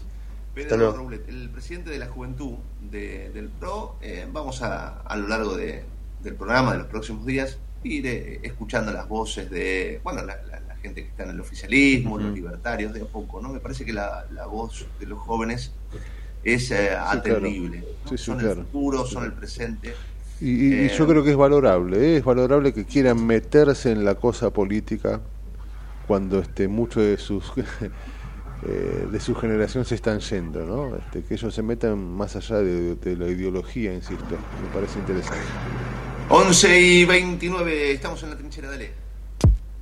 Pedro. Roublet, el presidente de la juventud de- del PRO, eh, vamos a, a lo largo de- del programa, de los próximos días, ir eh, escuchando las voces de, bueno, la, la- la gente que está en el oficialismo, los libertarios, de a poco, ¿no? Me parece que la, la voz de los jóvenes es eh, atendible. ¿no? Sí, sí, son claro. el futuro, son el presente. Y, y- y Eh, yo creo que es valorable, ¿eh? es valorable que quieran meterse en la cosa política cuando este muchos de sus de su generación se están yendo, ¿no? Este, que ellos se metan más allá de, de la ideología, insisto, me parece interesante. 11 y 29, estamos en la trinchera, dale.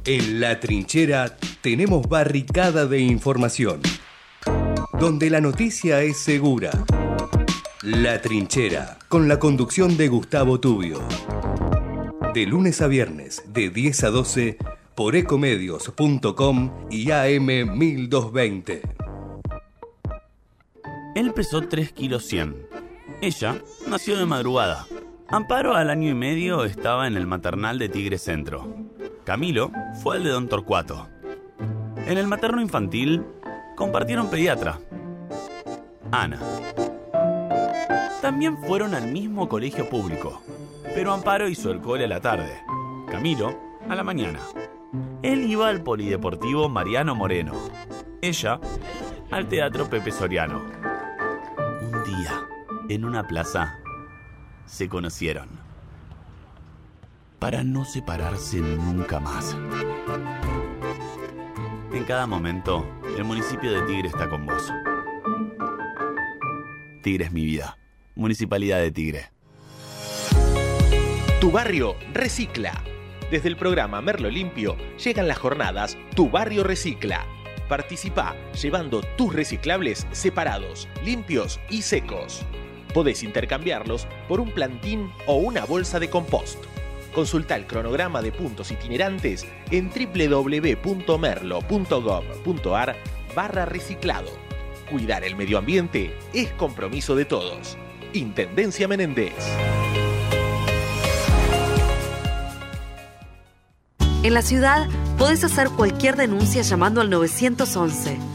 En la trinchera tenemos barricada de información, donde la noticia es segura. La trinchera, con la conducción de Gustavo Tubio. De lunes a viernes, de 10 a 12, por ecomedios.com y AM 1220. Él pesó 3 kilos 100. Ella nació de madrugada. Amparo al año y medio estaba en el maternal de Tigre Centro. Camilo fue al de Don Torcuato. En el materno infantil compartieron pediatra. Ana. También fueron al mismo colegio público, pero Amparo hizo el cole a la tarde, Camilo a la mañana. Él iba al polideportivo Mariano Moreno, ella al teatro Pepe Soriano. Un día, en una plaza, se conocieron. Para no separarse nunca más. En cada momento, el municipio de Tigre está con vos. Tigre es mi vida. Municipalidad de Tigre. Tu barrio recicla. Desde el programa Merlo Limpio llegan las jornadas Tu barrio recicla. Participa llevando tus reciclables separados, limpios y secos. Podés intercambiarlos por un plantín o una bolsa de compost. Consulta el cronograma de puntos itinerantes en www.merlo.gov.ar barra reciclado. Cuidar el medio ambiente es compromiso de todos. Intendencia Menéndez. En la ciudad podés hacer cualquier denuncia llamando al 911.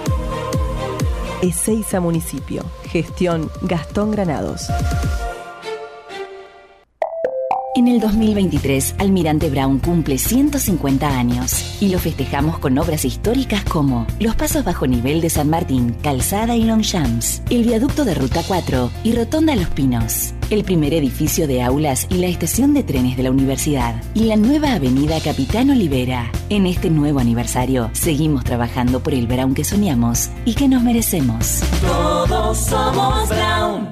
Ezeiza Municipio. Gestión Gastón Granados. En el 2023, Almirante Brown cumple 150 años y lo festejamos con obras históricas como los pasos bajo nivel de San Martín, Calzada y Longchamps, el viaducto de Ruta 4 y Rotonda Los Pinos, el primer edificio de aulas y la estación de trenes de la universidad y la nueva avenida Capitán Olivera. En este nuevo aniversario, seguimos trabajando por el Brown que soñamos y que nos merecemos. Todos somos Brown.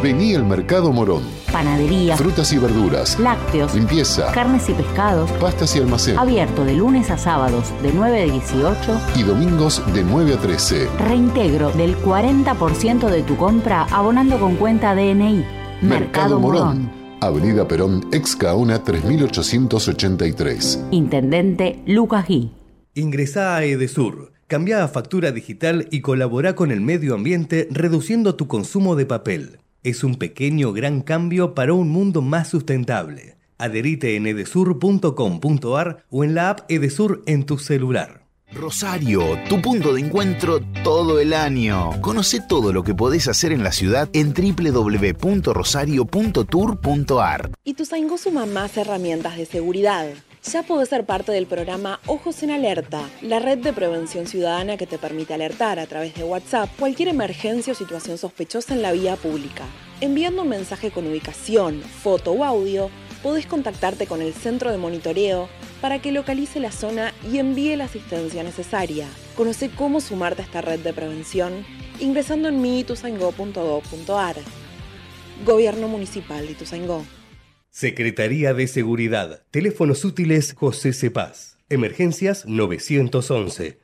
Vení al Mercado Morón. Panadería, Frutas y verduras. lácteos, Limpieza. carnes y pescados. Pastas y almacén. Abierto de lunes a sábados de 9 a 18. Y domingos de 9 a 13. Reintegro del 40% de tu compra abonando con cuenta DNI. Mercado Morón. Avenida Perón, ex Caona 3883. Intendente Lucas Gui. Ingresá a Edesur, cambia a factura digital y colabora con el medio ambiente reduciendo tu consumo de papel. Es un pequeño gran cambio para un mundo más sustentable. Adherite en edesur.com.ar o en la app Edesur en tu celular. Rosario, tu punto de encuentro todo el año. Conoce todo lo que podés hacer en la ciudad en www.rosario.tour.ar. Ituzaingó suma más herramientas de seguridad. Ya podés ser parte del programa Ojos en Alerta, la red de prevención ciudadana que te permite alertar a través de WhatsApp cualquier emergencia o situación sospechosa en la vía pública. Enviando un mensaje con ubicación, foto o audio, podés contactarte con el centro de monitoreo para que localice la zona y envíe la asistencia necesaria. Conoce cómo sumarte a esta red de prevención ingresando en miituzaingó.gov.ar. Gobierno Municipal de Ituzaingó. Secretaría de Seguridad. Teléfonos útiles José Cepaz. Emergencias 911.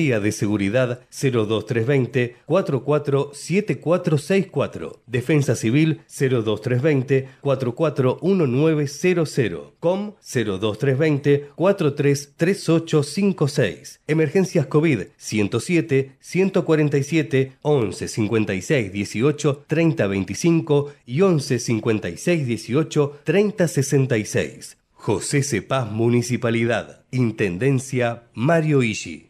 de Seguridad 02320 447464. Defensa Civil 02320 441900. COM 02320 433856. Emergencias COVID 107 147 11 56 18 30 25 y 11 56 18 30 66. José Cepaz Municipalidad. Intendencia Mario Ishi.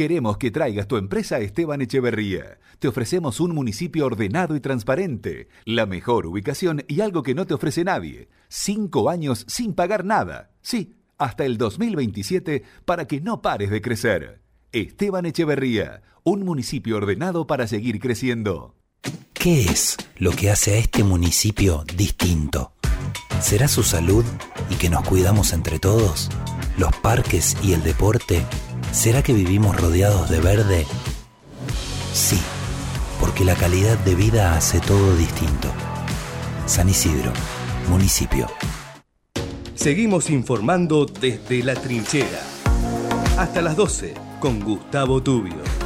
Queremos que traigas tu empresa a Esteban Echeverría. Te ofrecemos un municipio ordenado y transparente, la mejor ubicación y algo que no te ofrece nadie. Cinco años sin pagar nada. Sí, hasta el 2027 para que no pares de crecer. Esteban Echeverría, un municipio ordenado para seguir creciendo. ¿Qué es lo que hace a este municipio distinto? ¿Será su salud y que nos cuidamos entre todos? ¿Los parques y el deporte? ¿Será que vivimos rodeados de verde? Sí, porque la calidad de vida hace todo distinto. San Isidro, municipio. Seguimos informando desde la trinchera. Hasta las 12 con Gustavo Tubio.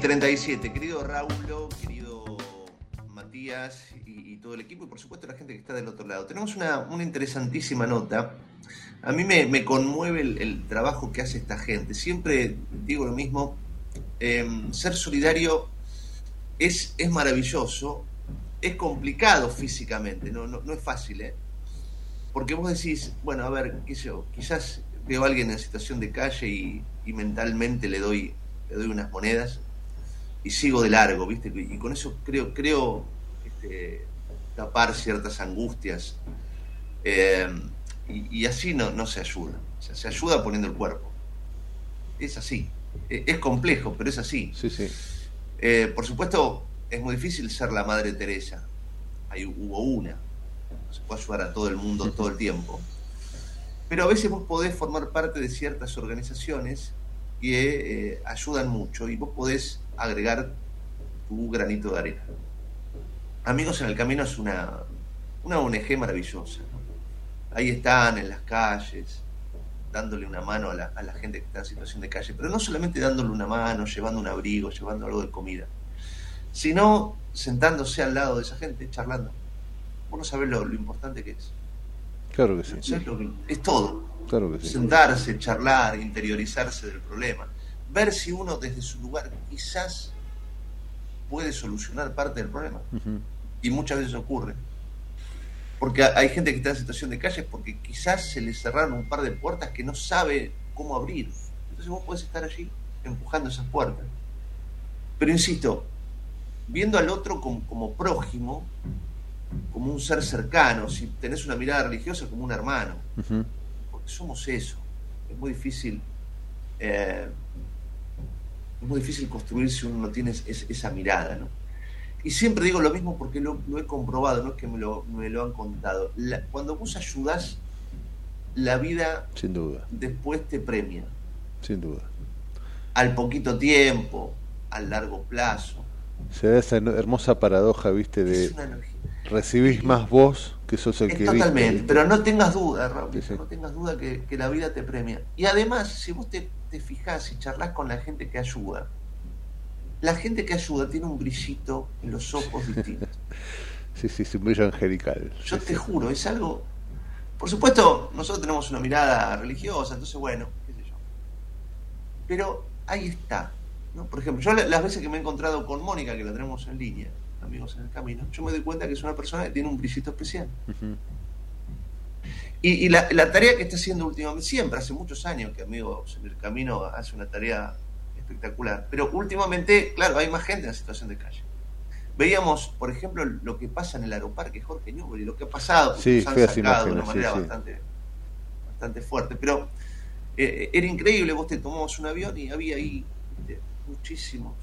37, querido Raúl, querido Matías y, todo el equipo y por supuesto la gente que está del otro lado. Tenemos una, interesantísima nota. A mí me, conmueve el, trabajo que hace esta gente. Siempre digo lo mismo, em, ser solidario es, es maravilloso, es complicado físicamente, no, no, es fácil, ¿eh? Porque vos decís, bueno, a ver, qué quizás veo a alguien en situación de calle y, y mentalmente le doy le doy unas monedas y sigo de largo, ¿viste? Y con eso creo, creo este, tapar ciertas angustias. Eh, y, así no, no se ayuda. O sea, se ayuda poniendo el cuerpo. Es así. E, es, complejo, pero es así. Sí, sí. Eh, por supuesto, es muy difícil ser la Madre Teresa. Ahí hubo una. No se puede ayudar a todo el mundo todo el tiempo. Pero a veces vos podés formar parte de ciertas organizaciones que eh, ayudan mucho y vos podés agregar tu granito de arena. Amigos en el Camino es una, una ONG maravillosa. Ahí están en las calles, dándole una mano a la, a la, gente que está en situación de calle, pero no solamente dándole una mano, llevando un abrigo, llevando algo de comida, sino sentándose al lado de esa gente, charlando. Vos no sabés lo, importante que es. Claro que sí. es todo. Sentarse, charlar, interiorizarse del problema. Ver si uno desde su lugar quizás puede solucionar parte del problema. Y muchas veces ocurre. Porque hay gente que está en situación de calle porque quizás se le cerraron un par de puertas que no sabe cómo abrir. Entonces vos podés estar allí empujando esas puertas. Pero insisto, viendo al otro como, como prójimo, como un ser cercano, si tenés una mirada religiosa, como un hermano somos eso. Es muy difícil. Eh, es muy difícil construir si uno no tiene esa mirada, ¿no? Y siempre digo lo mismo porque lo, he comprobado, no es que me lo, han contado. cuando vos ayudas, la vida Sin duda. después te premia. Sin duda. Al poquito tiempo, al largo plazo. Se da esa hermosa paradoja, viste, de recibís más vos que sos el que Totalmente, pero no tengas duda, Raúl, no tengas duda que, la vida te premia. Y además, si vos te, te fijás y charlas con la gente que ayuda, la gente que ayuda tiene un brillito en los ojos distintos. sí, sí, es un brillo angelical. Yo te juro, es algo... Por supuesto, nosotros tenemos una mirada religiosa, entonces bueno, qué sé yo. Pero ahí está. ¿no? Por ejemplo, yo las veces que me he encontrado con Mónica, que la tenemos en línea, amigos en el camino, yo me doy cuenta que es una persona que tiene un brillito especial. Y, la, tarea que está haciendo últimamente, siempre, hace muchos años que Amigos en el Camino hace una tarea espectacular, pero últimamente, claro, hay más gente en situación de calle. Veíamos, por ejemplo, lo que pasa en el aeroparque Jorge Newbery, lo que ha pasado, sí, han sacado de una manera bastante, bastante fuerte, pero eh, era increíble, vos te tomabas un avión y había ahí muchísimos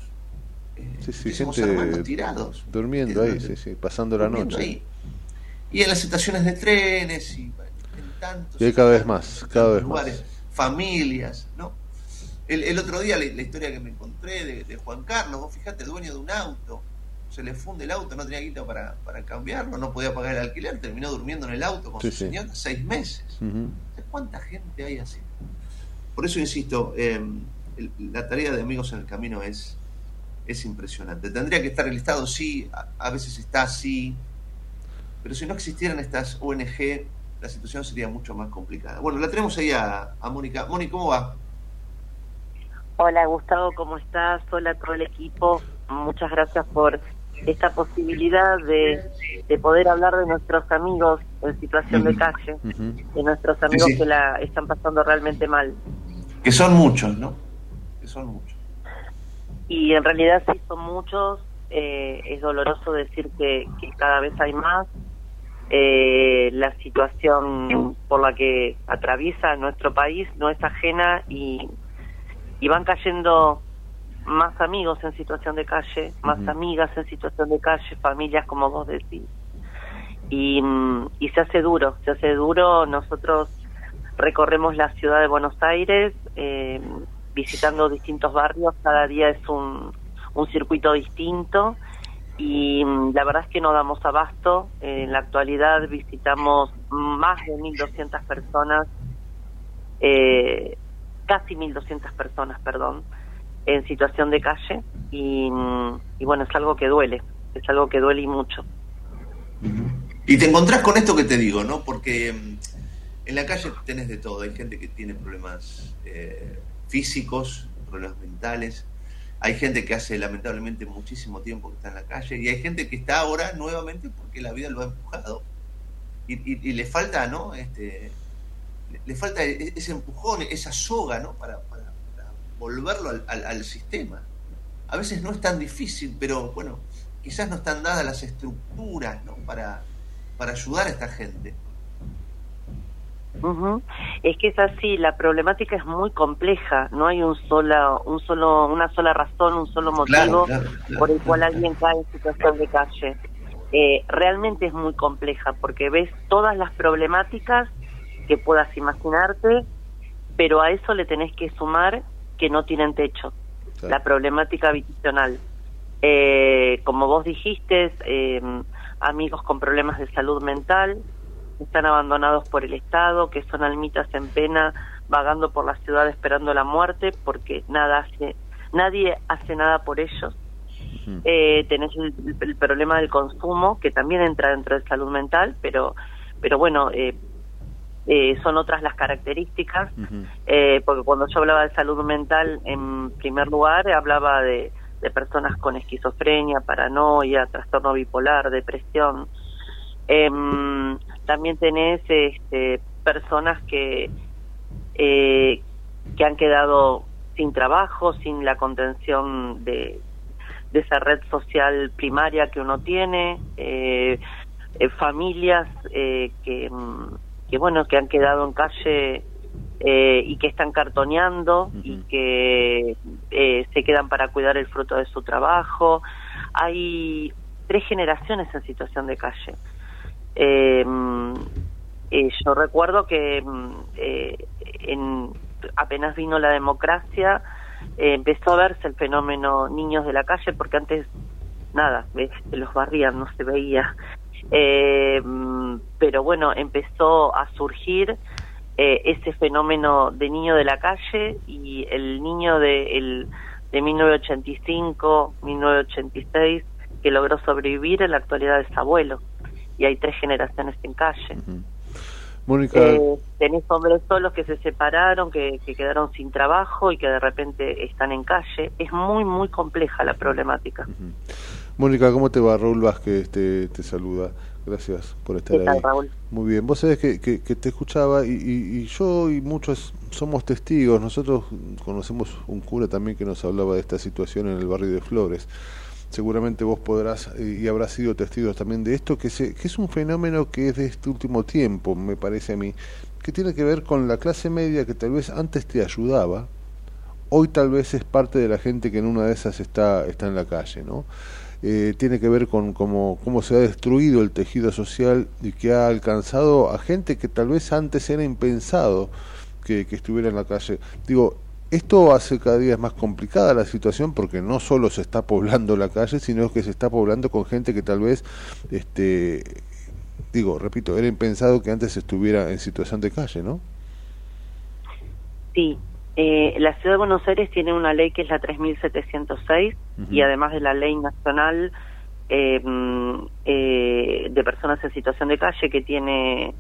sí, sí, gente tirados. Durmiendo ahí, sí, sí, pasando la noche. Y en las estaciones de trenes y tantos. Y cada vez más, cada vez lugares, familias, ¿no? El, otro día la, historia que me encontré de, Juan Carlos, vos fíjate, dueño de un auto, se le funde el auto, no tenía guita para, para cambiarlo, no podía pagar el alquiler, terminó durmiendo en el auto con su señora seis meses. ¿Cuánta gente hay así? Por eso insisto, eh, el- la tarea de Amigos en el Camino es, es impresionante. Tendría que estar el Estado, sí, a, a veces está, sí, pero si no existieran estas ONG, la situación sería mucho más complicada. Bueno, la tenemos ahí a, a Mónica. Mónica, ¿cómo va? Hola Gustavo, ¿cómo estás? Hola a todo el equipo. Muchas gracias por esta posibilidad de, de poder hablar de nuestros amigos en situación de calle, de nuestros amigos sí. que la están pasando realmente mal. Que son muchos, ¿no? Que son muchos. Y en realidad sí son muchos, eh, es doloroso decir que, que cada vez hay más. Eh, la situación por la que atraviesa nuestro país no es ajena y, y van cayendo más amigos en situación de calle, más amigas en situación de calle, familias como vos decís. Y, mm, y se hace duro, se hace duro. Nosotros recorremos la ciudad de Buenos Aires eh, visitando distintos barrios, cada día es un, un circuito distinto y mm, la verdad es que no damos abasto. En la actualidad visitamos más de 1.200 personas, eh, casi 1.200 personas, perdón, en situación de calle y, mm, y bueno, es algo que duele, es algo que duele y mucho. Y te encontrás con esto que te digo, ¿no? Porque mm, en la calle tenés de todo. Hay gente que tiene problemas eh, físicos, problemas mentales. Hay gente que hace lamentablemente muchísimo tiempo que está en la calle. Y hay gente que está ahora nuevamente porque la vida lo ha empujado. Y, y- le falta, ¿no? Este, le, falta e- ese empujón, esa soga, ¿no? Para, para- para volverlo al, al- al sistema. A veces no es tan difícil, pero bueno, quizás no están dadas las estructuras, ¿no? Para, para ayudar a esta gente. Ujú. Es que es así, la problemática es muy compleja, no hay un sola, un solo, una sola razón, un solo motivo Claro, claro, claro. por el cual alguien cae en situación de calle. Eh, realmente es muy compleja porque ves todas las problemáticas que puedas imaginarte, pero a eso le tenés que sumar que no tienen techo, la problemática habitacional. Eh, como vos dijiste, eh, amigos con problemas de salud mental, están abandonados por el Estado, que son almitas en pena, vagando por la ciudad esperando la muerte, porque nada hace, nadie hace nada por ellos. Eh, tenés el, el problema del consumo, que también entra dentro de salud mental, pero, pero bueno, eh, eh, son otras las características, eh, porque cuando yo hablaba de salud mental, en primer lugar, hablaba de, de personas con esquizofrenia, paranoia, trastorno bipolar, depresión. Em, también tenés este, personas que, eh, que han quedado sin trabajo, sin la contención de, de esa red social primaria que uno tiene, eh, eh, familias eh, que, mm, que, bueno, que han quedado en calle eh, y que están cartoneando y que eh, se quedan para cuidar el fruto de su trabajo. Hay tres generaciones en situación de calle. Eh, yo recuerdo que mm, eh, en, apenas vino la democracia, eh, empezó a verse el fenómeno niños de la calle, porque antes, nada, los barrían, no se veía. Mm, pero bueno, empezó a surgir eh, ese fenómeno de niño de la calle y el niño de, el, de 1985, 1986, que logró sobrevivir, en la actualidad es abuelo. Y hay tres generaciones en calle. Mónica, Eh, tenés hombres solos que se separaron, que, que quedaron sin trabajo y que de repente están en calle. Es muy, muy compleja la problemática. Mónica, ¿cómo te va? Raúl Vázquez te, te saluda. Gracias por estar ¿Qué tal, ahí. Raúl? Muy bien. Vos sabés que, que, que te escuchaba y, y- y yo y muchos somos testigos. Nosotros conocemos un cura también que nos hablaba de esta situación en el barrio de Flores. Seguramente vos podrás eh, y habrás sido testigos también de esto, que, se, que es un fenómeno que es de este último tiempo, me parece a mí, que tiene que ver con la clase media que tal vez antes te ayudaba, hoy tal vez es parte de la gente que en una de esas está, está en la calle, ¿no? Eh, tiene que ver con cómo, cómo se ha destruido el tejido social y que ha alcanzado a gente que tal vez antes era impensado que, que estuviera en la calle. Digo, esto hace cada día más complicada la situación porque no solo se está poblando la calle, sino que se está poblando con gente que tal vez, este, digo, repito, era impensado que antes estuviera en situación de calle, ¿no? Sí, eh, la Ciudad de Buenos Aires tiene una ley que es la 3706 y además de la ley nacional eh, eh, de personas en situación de calle que tiene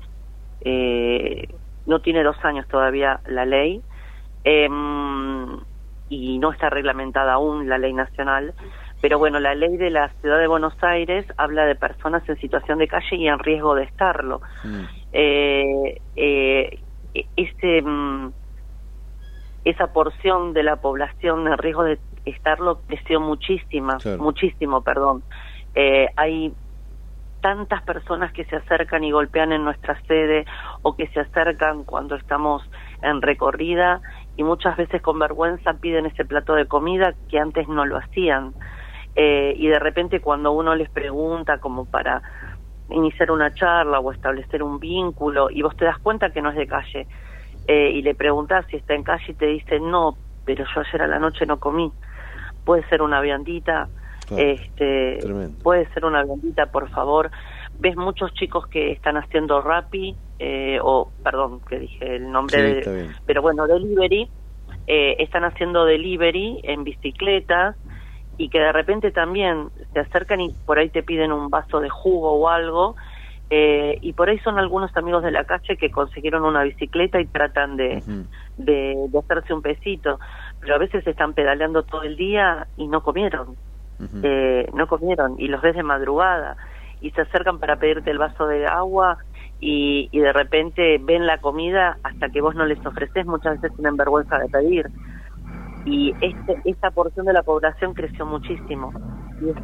eh, no tiene dos años todavía la ley eh, mm, y no está reglamentada aún la ley nacional pero bueno la ley de la ciudad de Buenos Aires habla de personas en situación de calle y en riesgo de estarlo eh, eh, ese mm, esa porción de la población en riesgo de estarlo creció muchísima, Claro. muchísimo, perdón. Eh, hay tantas personas que se acercan y golpean en nuestra sede o que se acercan cuando estamos en recorrida y muchas veces con vergüenza piden ese plato de comida que antes no lo hacían. Eh, y de repente cuando uno les pregunta como para iniciar una charla o establecer un vínculo y vos te das cuenta que no es de calle eh, y le preguntas si está en calle y te dice no, pero yo ayer a la noche no comí. Puede ser una viandita, Claro. este, Tremendo. puede ser una viandita, por favor. Ves muchos chicos que están haciendo Rappi, eh, o perdón, que dije el nombre Sí, de, pero bueno, delivery, eh, están haciendo delivery en bicicletas y que de repente también se acercan y por ahí te piden un vaso de jugo o algo eh, y por ahí son algunos amigos de la calle que consiguieron una bicicleta y tratan de, de, de hacerse un pesito, pero a veces están pedaleando todo el día y no comieron, eh, no comieron y los ves de madrugada y se acercan para pedirte el vaso de agua y, y de repente ven la comida hasta que vos no les ofreces, muchas veces tienen vergüenza de pedir. Y este, esta porción de la población creció muchísimo y es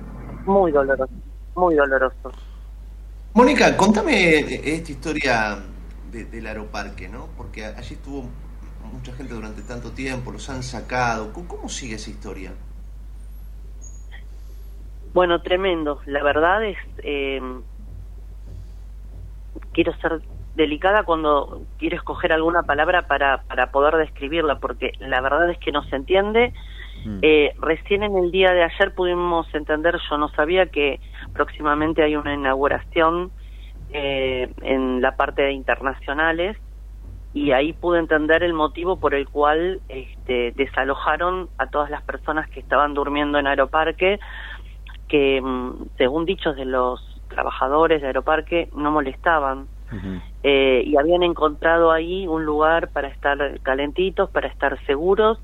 muy doloroso, muy doloroso. Mónica, contame esta historia de- del aeroparque, ¿no? Porque allí estuvo mucha gente durante tanto tiempo, los han sacado. ¿Cómo, sigue esa historia? Bueno, tremendo. La verdad es, eh, quiero ser delicada cuando quiero escoger alguna palabra para, para poder describirla, porque la verdad es que no se entiende. Eh, recién en el día de ayer pudimos entender, yo no sabía que próximamente hay una inauguración eh, en la parte de internacionales y ahí pude entender el motivo por el cual este, desalojaron a todas las personas que estaban durmiendo en Aeroparque, que mm, según dichos de los trabajadores de Aeroparque no molestaban. Eh, y habían encontrado ahí un lugar para estar calentitos, para estar seguros,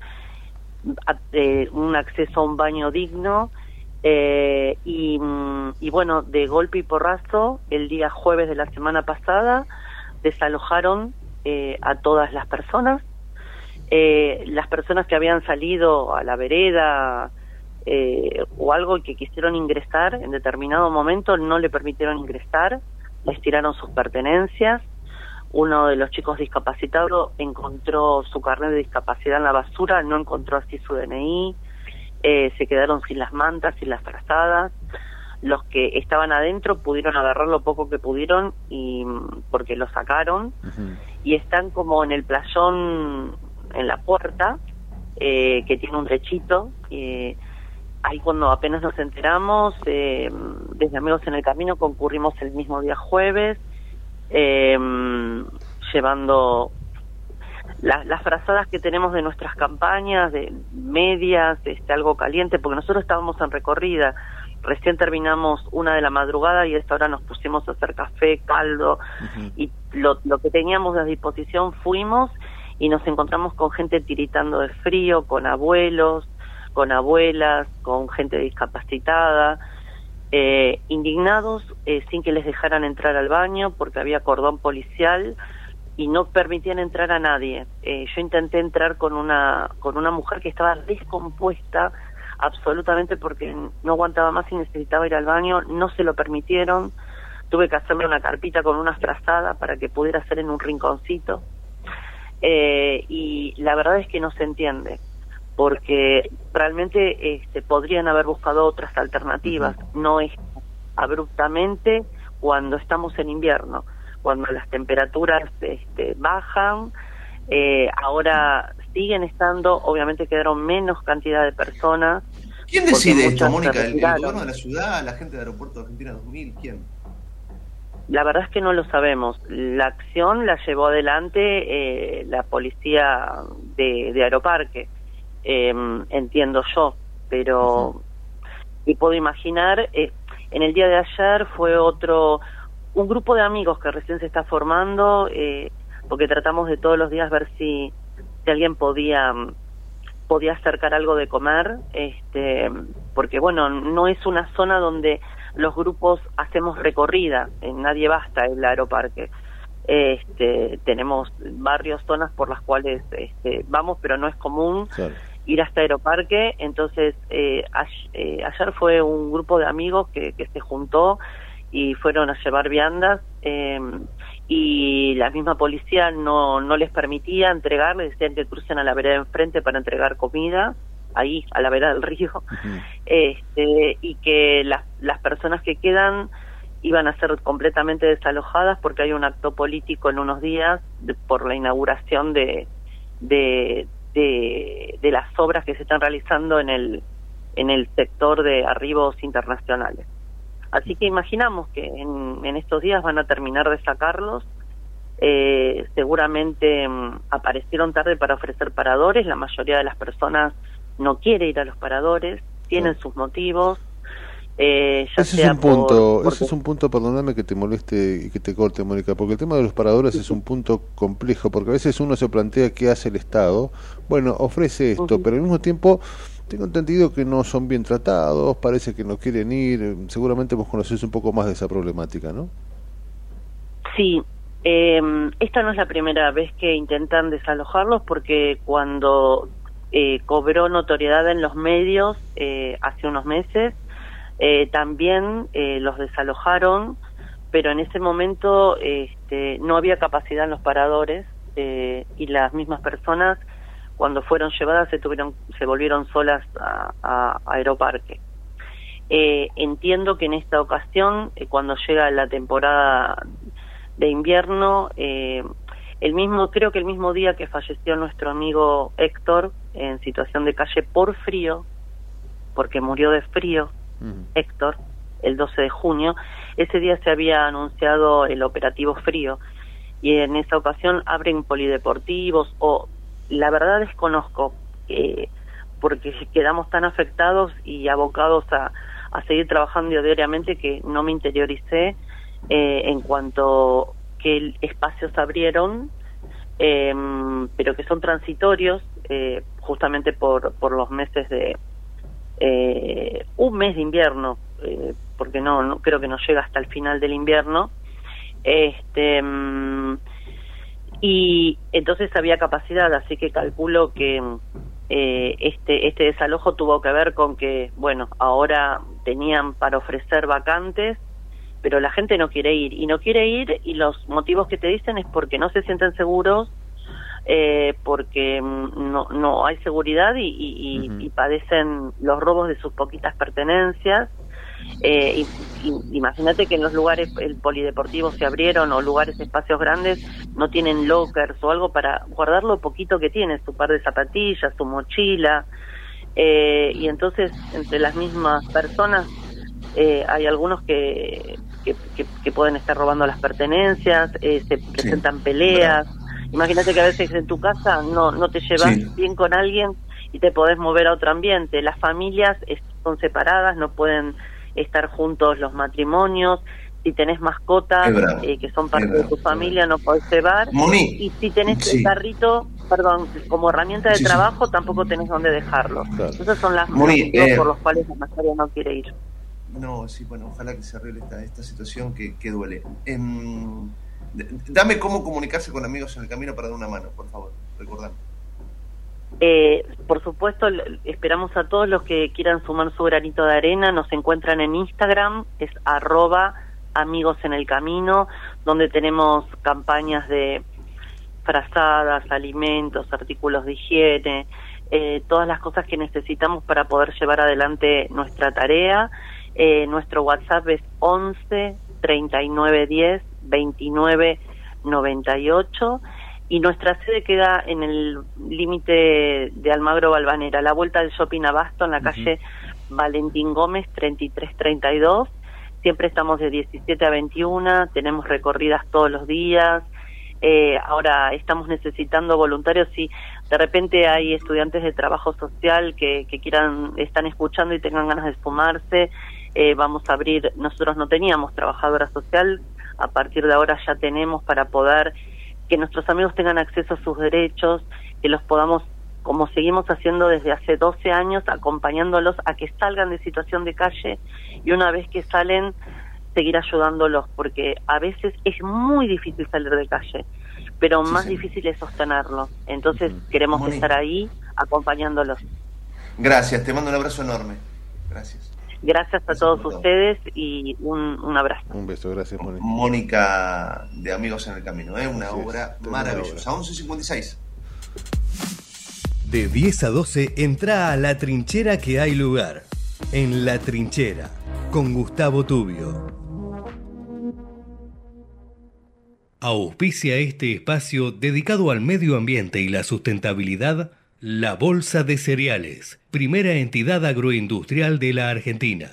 a- eh, un acceso a un baño digno. Eh, y, mm, y bueno, de golpe y porrazo, el día jueves de la semana pasada desalojaron eh, a todas las personas. Las personas que habían salido a la vereda eh, o algo que quisieron ingresar en determinado momento no le permitieron ingresar, les tiraron sus pertenencias. Uno de los chicos discapacitados encontró su carnet de discapacidad en la basura, no encontró así su DNI, eh, se quedaron sin las mantas, sin las frazadas. Los que estaban adentro pudieron agarrar lo poco que pudieron y mm, porque lo sacaron y están como en el playón en la puerta eh, que tiene un techito eh, ahí cuando apenas nos enteramos eh, desde amigos en el camino concurrimos el mismo día jueves eh, llevando la- las frazadas que tenemos de nuestras campañas de medias este algo caliente porque nosotros estábamos en recorrida. Recién terminamos una de la madrugada y a esta hora nos pusimos a hacer café caldo y lo, lo que teníamos a disposición fuimos y nos encontramos con gente tiritando de frío, con abuelos, con abuelas, con gente discapacitada, eh, indignados eh, sin que les dejaran entrar al baño porque había cordón policial y no permitían entrar a nadie. Eh, yo intenté entrar con una con una mujer que estaba descompuesta absolutamente porque no aguantaba más y necesitaba ir al baño, no se lo permitieron. Tuve que hacerle una carpita con una frazada para que pudiera hacer en un rinconcito. Eh, y la verdad es que no se entiende porque realmente este, podrían haber buscado otras alternativas, no es abruptamente cuando estamos en invierno, cuando las temperaturas este, bajan, eh, ahora siguen estando, obviamente quedaron menos cantidad de personas. ¿Quién decide esto, Mónica? ¿El, gobierno de la ciudad, la gente de Aeropuerto de Argentina 2000? ¿Quién? La verdad es que no lo sabemos. La acción la llevó adelante eh, la policía de, de Aeroparque, eh, entiendo yo, pero y puedo imaginar, eh, en el día de ayer fue otro, un grupo de amigos que recién se está formando, eh, porque tratamos de todos los días ver si, alguien podía podía acercar algo de comer, este, porque bueno, no es una zona donde los grupos hacemos recorrida, en nadie basta el aeroparque. Este, tenemos barrios, zonas por las cuales este, vamos, pero no es común ir hasta Aeroparque. Entonces, eh, eh, ayer fue un grupo de amigos que, que se juntó y fueron a llevar viandas eh, y la misma policía no, no les permitía entregar, les decían que crucen a la vereda enfrente para entregar comida ahí a la vereda del río este, y que las, las personas que quedan iban a ser completamente desalojadas porque hay un acto político en unos días de- por la inauguración de, de, de, de las obras que se están realizando en el, en el sector de arribos internacionales. Así que imaginamos que en, en estos días van a terminar de sacarlos. Eh, seguramente mm, aparecieron tarde para ofrecer paradores. La mayoría de las personas no quiere ir a los paradores, tienen sus motivos. Eh, ya Ese es un punto, por- ese es un punto, perdóname que te moleste y que te corte, Mónica, porque el tema de los paradores es un punto complejo, porque a veces uno se plantea qué hace el Estado. Bueno, ofrece esto, pero al mismo tiempo tengo entendido que no son bien tratados, parece que no quieren ir, seguramente vos conocés un poco más de esa problemática, ¿no? Sí, eh, esta no es la primera vez que intentan desalojarlos porque cuando eh, cobró notoriedad en los medios eh, hace unos meses, eh, también eh, los desalojaron, pero en ese momento este, no había capacidad en los paradores eh, y las mismas personas cuando fueron llevadas se tuvieron se volvieron solas a, a- a Aeroparque. Eh, entiendo que en esta ocasión, eh, cuando llega la temporada de invierno, el mismo, creo que el mismo día que falleció nuestro amigo Héctor en situación de calle por frío, porque murió de frío, Héctor, el 12 de junio, ese día se había anunciado el operativo frío y en esa ocasión abren polideportivos o la verdad desconozco eh, porque quedamos tan afectados y abocados a, seguir trabajando diariamente que no me interioricé eh, en cuanto que espacios abrieron eh, pero que son transitorios eh, justamente por, por los meses de eh, un mes de invierno eh, porque no, no creo que no llega hasta el final del invierno este mm, y entonces había capacidad así que calculo que eh, este este desalojo tuvo que ver con que bueno ahora tenían para ofrecer vacantes pero la gente no quiere ir y no quiere ir y los motivos que te dicen es porque no se sienten seguros eh, porque mm, no, no hay seguridad y, y- y- y padecen los robos de sus poquitas pertenencias. Eh, y- imagínate que en los lugares, el polideportivo se abrieron o lugares, espacios grandes, no tienen lockers o algo para guardar lo poquito que tiene, su par de zapatillas, su mochila. Eh, y entonces, entre las mismas personas, eh, hay algunos que, que, que- que pueden estar robando las pertenencias, eh, se presentan peleas. Imagínate que a veces en tu casa no, no te llevas Sí. bien con alguien y te podés mover a otro ambiente. Las familias son separadas, no pueden estar juntos los matrimonios. Si tenés mascotas bravo, eh, que son parte de tu familia, no podés llevar. Moni, Y si tenés sí. el carrito, perdón, como herramienta de Sí, sí. trabajo, tampoco tenés dónde dejarlo. Esas son las motivos eh, por los cuales la mayoría no quiere ir. No, sí, bueno, ojalá que se arregle esta, esta situación que, que duele. Em, dame cómo comunicarse con amigos en el camino para dar una mano, por favor, recordame. Eh, por supuesto, esperamos a todos los que quieran sumar su granito de arena. Nos encuentran en Instagram, es arroba amigos en el camino, donde tenemos campañas de frazadas, alimentos, artículos de higiene, eh, todas las cosas que necesitamos para poder llevar adelante nuestra tarea. Eh, nuestro WhatsApp es 11 39 10 29 98 y nuestra sede queda en el límite de Almagro Balvanera, a la vuelta del shopping Abasto en la calle Valentín Gómez 3332. Siempre estamos de 17 a 21, tenemos recorridas todos los días, Eh, ahora estamos necesitando voluntarios y de repente hay estudiantes de trabajo social que, que quieran, están escuchando y tengan ganas de sumarse. Eh, vamos a abrir, nosotros no teníamos trabajadora social, a partir de ahora ya tenemos para poder que nuestros amigos tengan acceso a sus derechos, que los podamos, como seguimos haciendo desde hace 12 años, acompañándolos a que salgan de situación de calle y una vez que salen, seguir ayudándolos, porque a veces es muy difícil salir de calle, pero más difícil es sostenerlo. Entonces queremos Moni. estar ahí acompañándolos. Gracias, te mando un abrazo enorme. Gracias. Gracias a todos ustedes y un, un abrazo. Un beso, gracias, Mónica. Mónica de Amigos en el Camino, ¿eh? una obra maravillosa. 11.56. De 10 a 12 entra a la trinchera que hay lugar. En la trinchera, con Gustavo Tubio. Auspicia este espacio dedicado al medio ambiente y la sustentabilidad, la Bolsa de Cereales, primera entidad agroindustrial de la Argentina.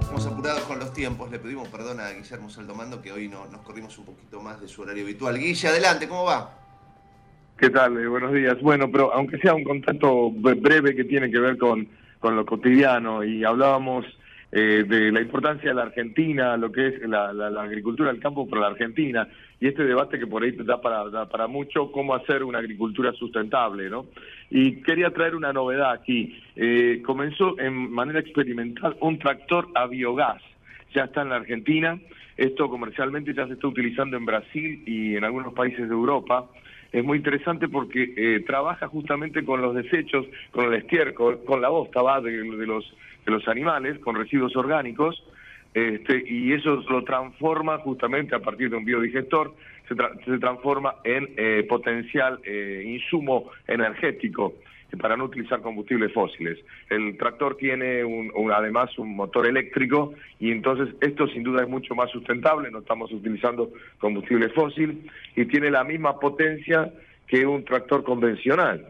Estamos apurados con los tiempos. Le pedimos perdón a Guillermo Saldomando que hoy no, nos corrimos un poquito más de su horario habitual. Guille, adelante, ¿cómo va? ¿Qué tal? Eh, buenos días. Bueno, pero aunque sea un contacto bre- breve que tiene que ver con, con lo cotidiano y hablábamos eh, de la importancia de la Argentina, lo que es la, la- la agricultura del campo para la Argentina y este debate que por ahí da para, da para mucho, cómo hacer una agricultura sustentable, ¿no? Y quería traer una novedad aquí. Eh, comenzó en manera experimental un tractor a biogás. Ya está en la Argentina. Esto comercialmente ya se está utilizando en Brasil y en algunos países de Europa es muy interesante porque eh, trabaja justamente con los desechos, con el estiércol, con la bosta va de los de los animales, con residuos orgánicos, este, y eso lo transforma justamente a partir de un biodigestor, se, tra- se transforma en eh, potencial eh, insumo energético para no utilizar combustibles fósiles. El tractor tiene un- un- además un motor eléctrico y entonces esto sin duda es mucho más sustentable, no estamos utilizando combustible fósil y tiene la misma potencia que un tractor convencional.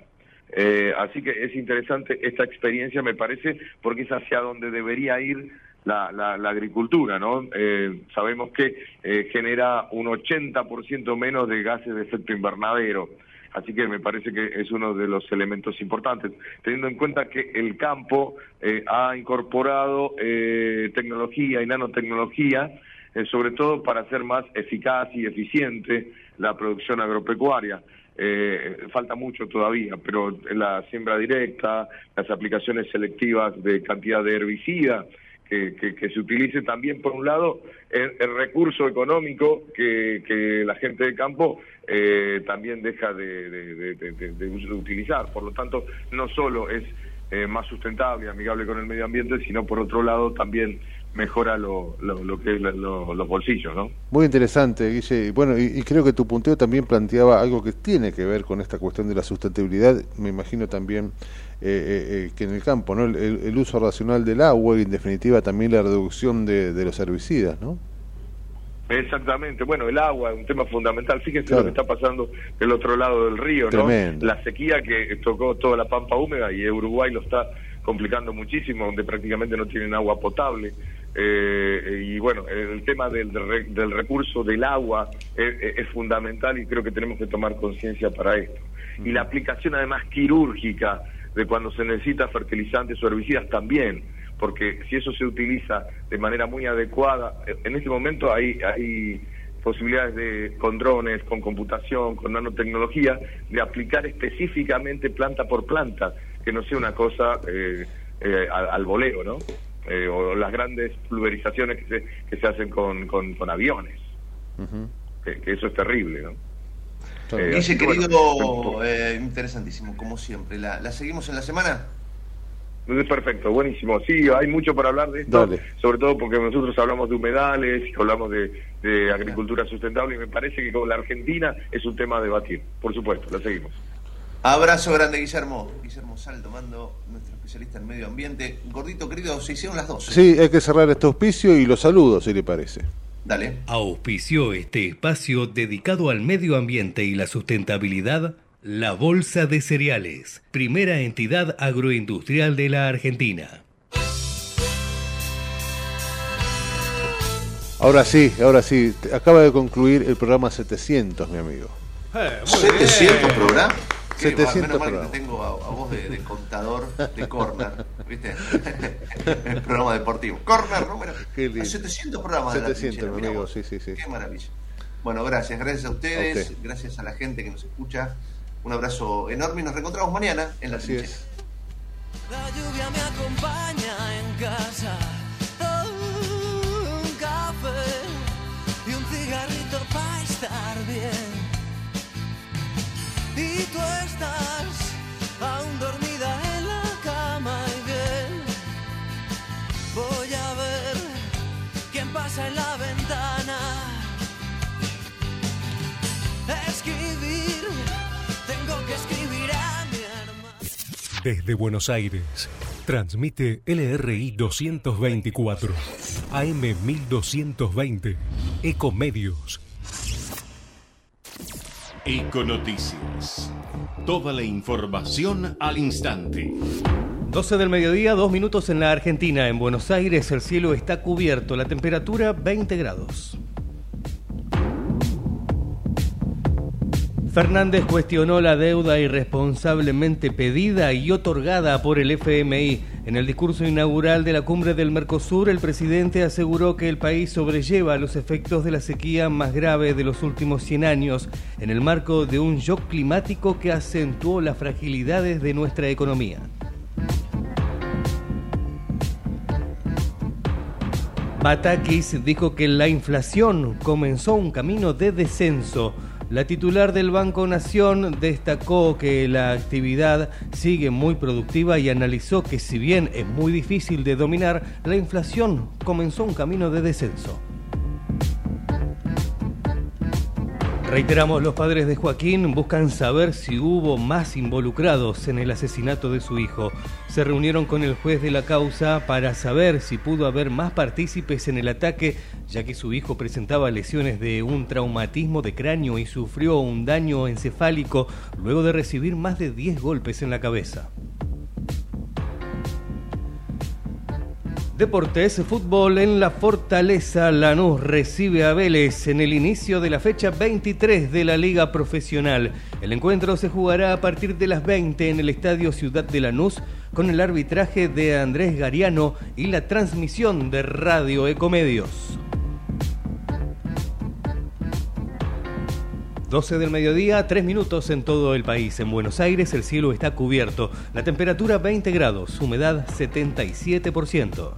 Eh, así que es interesante esta experiencia, me parece, porque es hacia donde debería ir la, la, la agricultura, ¿no? Eh, sabemos que eh, genera un 80% menos de gases de efecto invernadero. Así que me parece que es uno de los elementos importantes, teniendo en cuenta que el campo eh, ha incorporado eh, tecnología y nanotecnología, eh, sobre todo para hacer más eficaz y eficiente la producción agropecuaria. Eh, falta mucho todavía, pero la siembra directa, las aplicaciones selectivas de cantidad de herbicida, que, se utilice también, por un lado, el, el recurso económico que, que la gente de campo eh, también deja de, de- utilizar. Por lo tanto, no solo es eh, más sustentable y amigable con el medio ambiente, sino por otro lado también mejora lo, lo, lo que es lo- los bolsillos, ¿no? Muy interesante, Guille. Y Bueno, y, y creo que tu punteo también planteaba algo que tiene que ver con esta cuestión de la sustentabilidad. Me imagino también eh, eh, eh, que en el campo, ¿no? El, el- el uso racional del agua y, en definitiva, también la reducción de, de los herbicidas, ¿no? Exactamente, bueno, el agua es un tema fundamental. Fíjense Claro. lo que está pasando del otro lado del río, ¿no? Tremendo. La sequía que tocó toda la pampa húmeda y Uruguay lo está complicando muchísimo, donde prácticamente no tienen agua potable. Eh, y bueno, el tema del, del re- del recurso del agua es, es- es fundamental y creo que tenemos que tomar conciencia para esto. Y la aplicación además quirúrgica de cuando se necesita fertilizantes o herbicidas también, porque si eso se utiliza de manera muy adecuada, en este momento hay, hay posibilidades de, con drones, con computación, con nanotecnología, de aplicar específicamente planta por planta, que no sea una cosa eh, eh, al, al voleo, ¿no? Eh, o las grandes pulverizaciones que se, que se hacen con, con, con aviones, que, que eso es terrible, ¿no? Eh, bueno, querido, eh, interesantísimo, como siempre. ¿La, la seguimos en la semana? Es perfecto, buenísimo. Sí, hay mucho para hablar de esto, Dale. sobre todo porque nosotros hablamos de humedales, y hablamos de, de agricultura sustentable y me parece que con la Argentina es un tema a debatir. Por supuesto, la seguimos. Abrazo grande, Guillermo. Guillermo Saldo, mando nuestro especialista en medio ambiente. Gordito, querido, se hicieron las 12. Sí, hay que cerrar este auspicio y los saludos, si le parece. Dale. Auspició este espacio dedicado al medio ambiente y la sustentabilidad, la Bolsa de Cereales, primera entidad agroindustrial de la Argentina. Ahora sí, ahora sí. Acaba de concluir el programa 700, mi amigo. Eh, 700 programas. 700 menos mal que programas. te tengo a, a vos de, de contador de corner, ¿viste? el programa deportivo. Corner número. Qué lindo. 700 programas de la 700, trinchera, mi mirá amigo, sí, sí, sí. Qué maravilla. Bueno, gracias, gracias a ustedes, A usted. gracias a la gente que nos escucha. Un abrazo enorme y nos reencontramos mañana en la Así trinchera. es. La lluvia me acompaña en casa. Estás aún dormida en la cama y bien. Voy a ver quién pasa en la ventana. Escribir, tengo que escribir a mi hermano. Desde Buenos Aires, transmite LRI 224, AM 1220, Ecomedios. Econoticias. Toda la información al instante. 12 del mediodía, dos minutos en la Argentina. En Buenos Aires el cielo está cubierto, la temperatura 20 grados. Fernández cuestionó la deuda irresponsablemente pedida y otorgada por el FMI. En el discurso inaugural de la cumbre del Mercosur, el presidente aseguró que el país sobrelleva los efectos de la sequía más grave de los últimos 100 años en el marco de un shock climático que acentuó las fragilidades de nuestra economía. Batakis dijo que la inflación comenzó un camino de descenso. La titular del Banco Nación destacó que la actividad sigue muy productiva y analizó que si bien es muy difícil de dominar, la inflación comenzó un camino de descenso. Reiteramos, los padres de Joaquín buscan saber si hubo más involucrados en el asesinato de su hijo. Se reunieron con el juez de la causa para saber si pudo haber más partícipes en el ataque, ya que su hijo presentaba lesiones de un traumatismo de cráneo y sufrió un daño encefálico luego de recibir más de 10 golpes en la cabeza. Deportes, fútbol en la Fortaleza. Lanús recibe a Vélez en el inicio de la fecha 23 de la Liga Profesional. El encuentro se jugará a partir de las 20 en el Estadio Ciudad de Lanús con el arbitraje de Andrés Gariano y la transmisión de Radio Ecomedios. 12 del mediodía, 3 minutos en todo el país. En Buenos Aires el cielo está cubierto. La temperatura 20 grados, humedad 77%.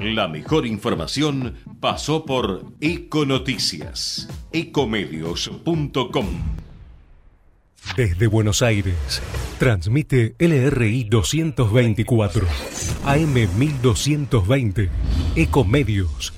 La mejor información pasó por Econoticias. Ecomedios.com. Desde Buenos Aires, transmite LRI 224, AM 1220, Ecomedios.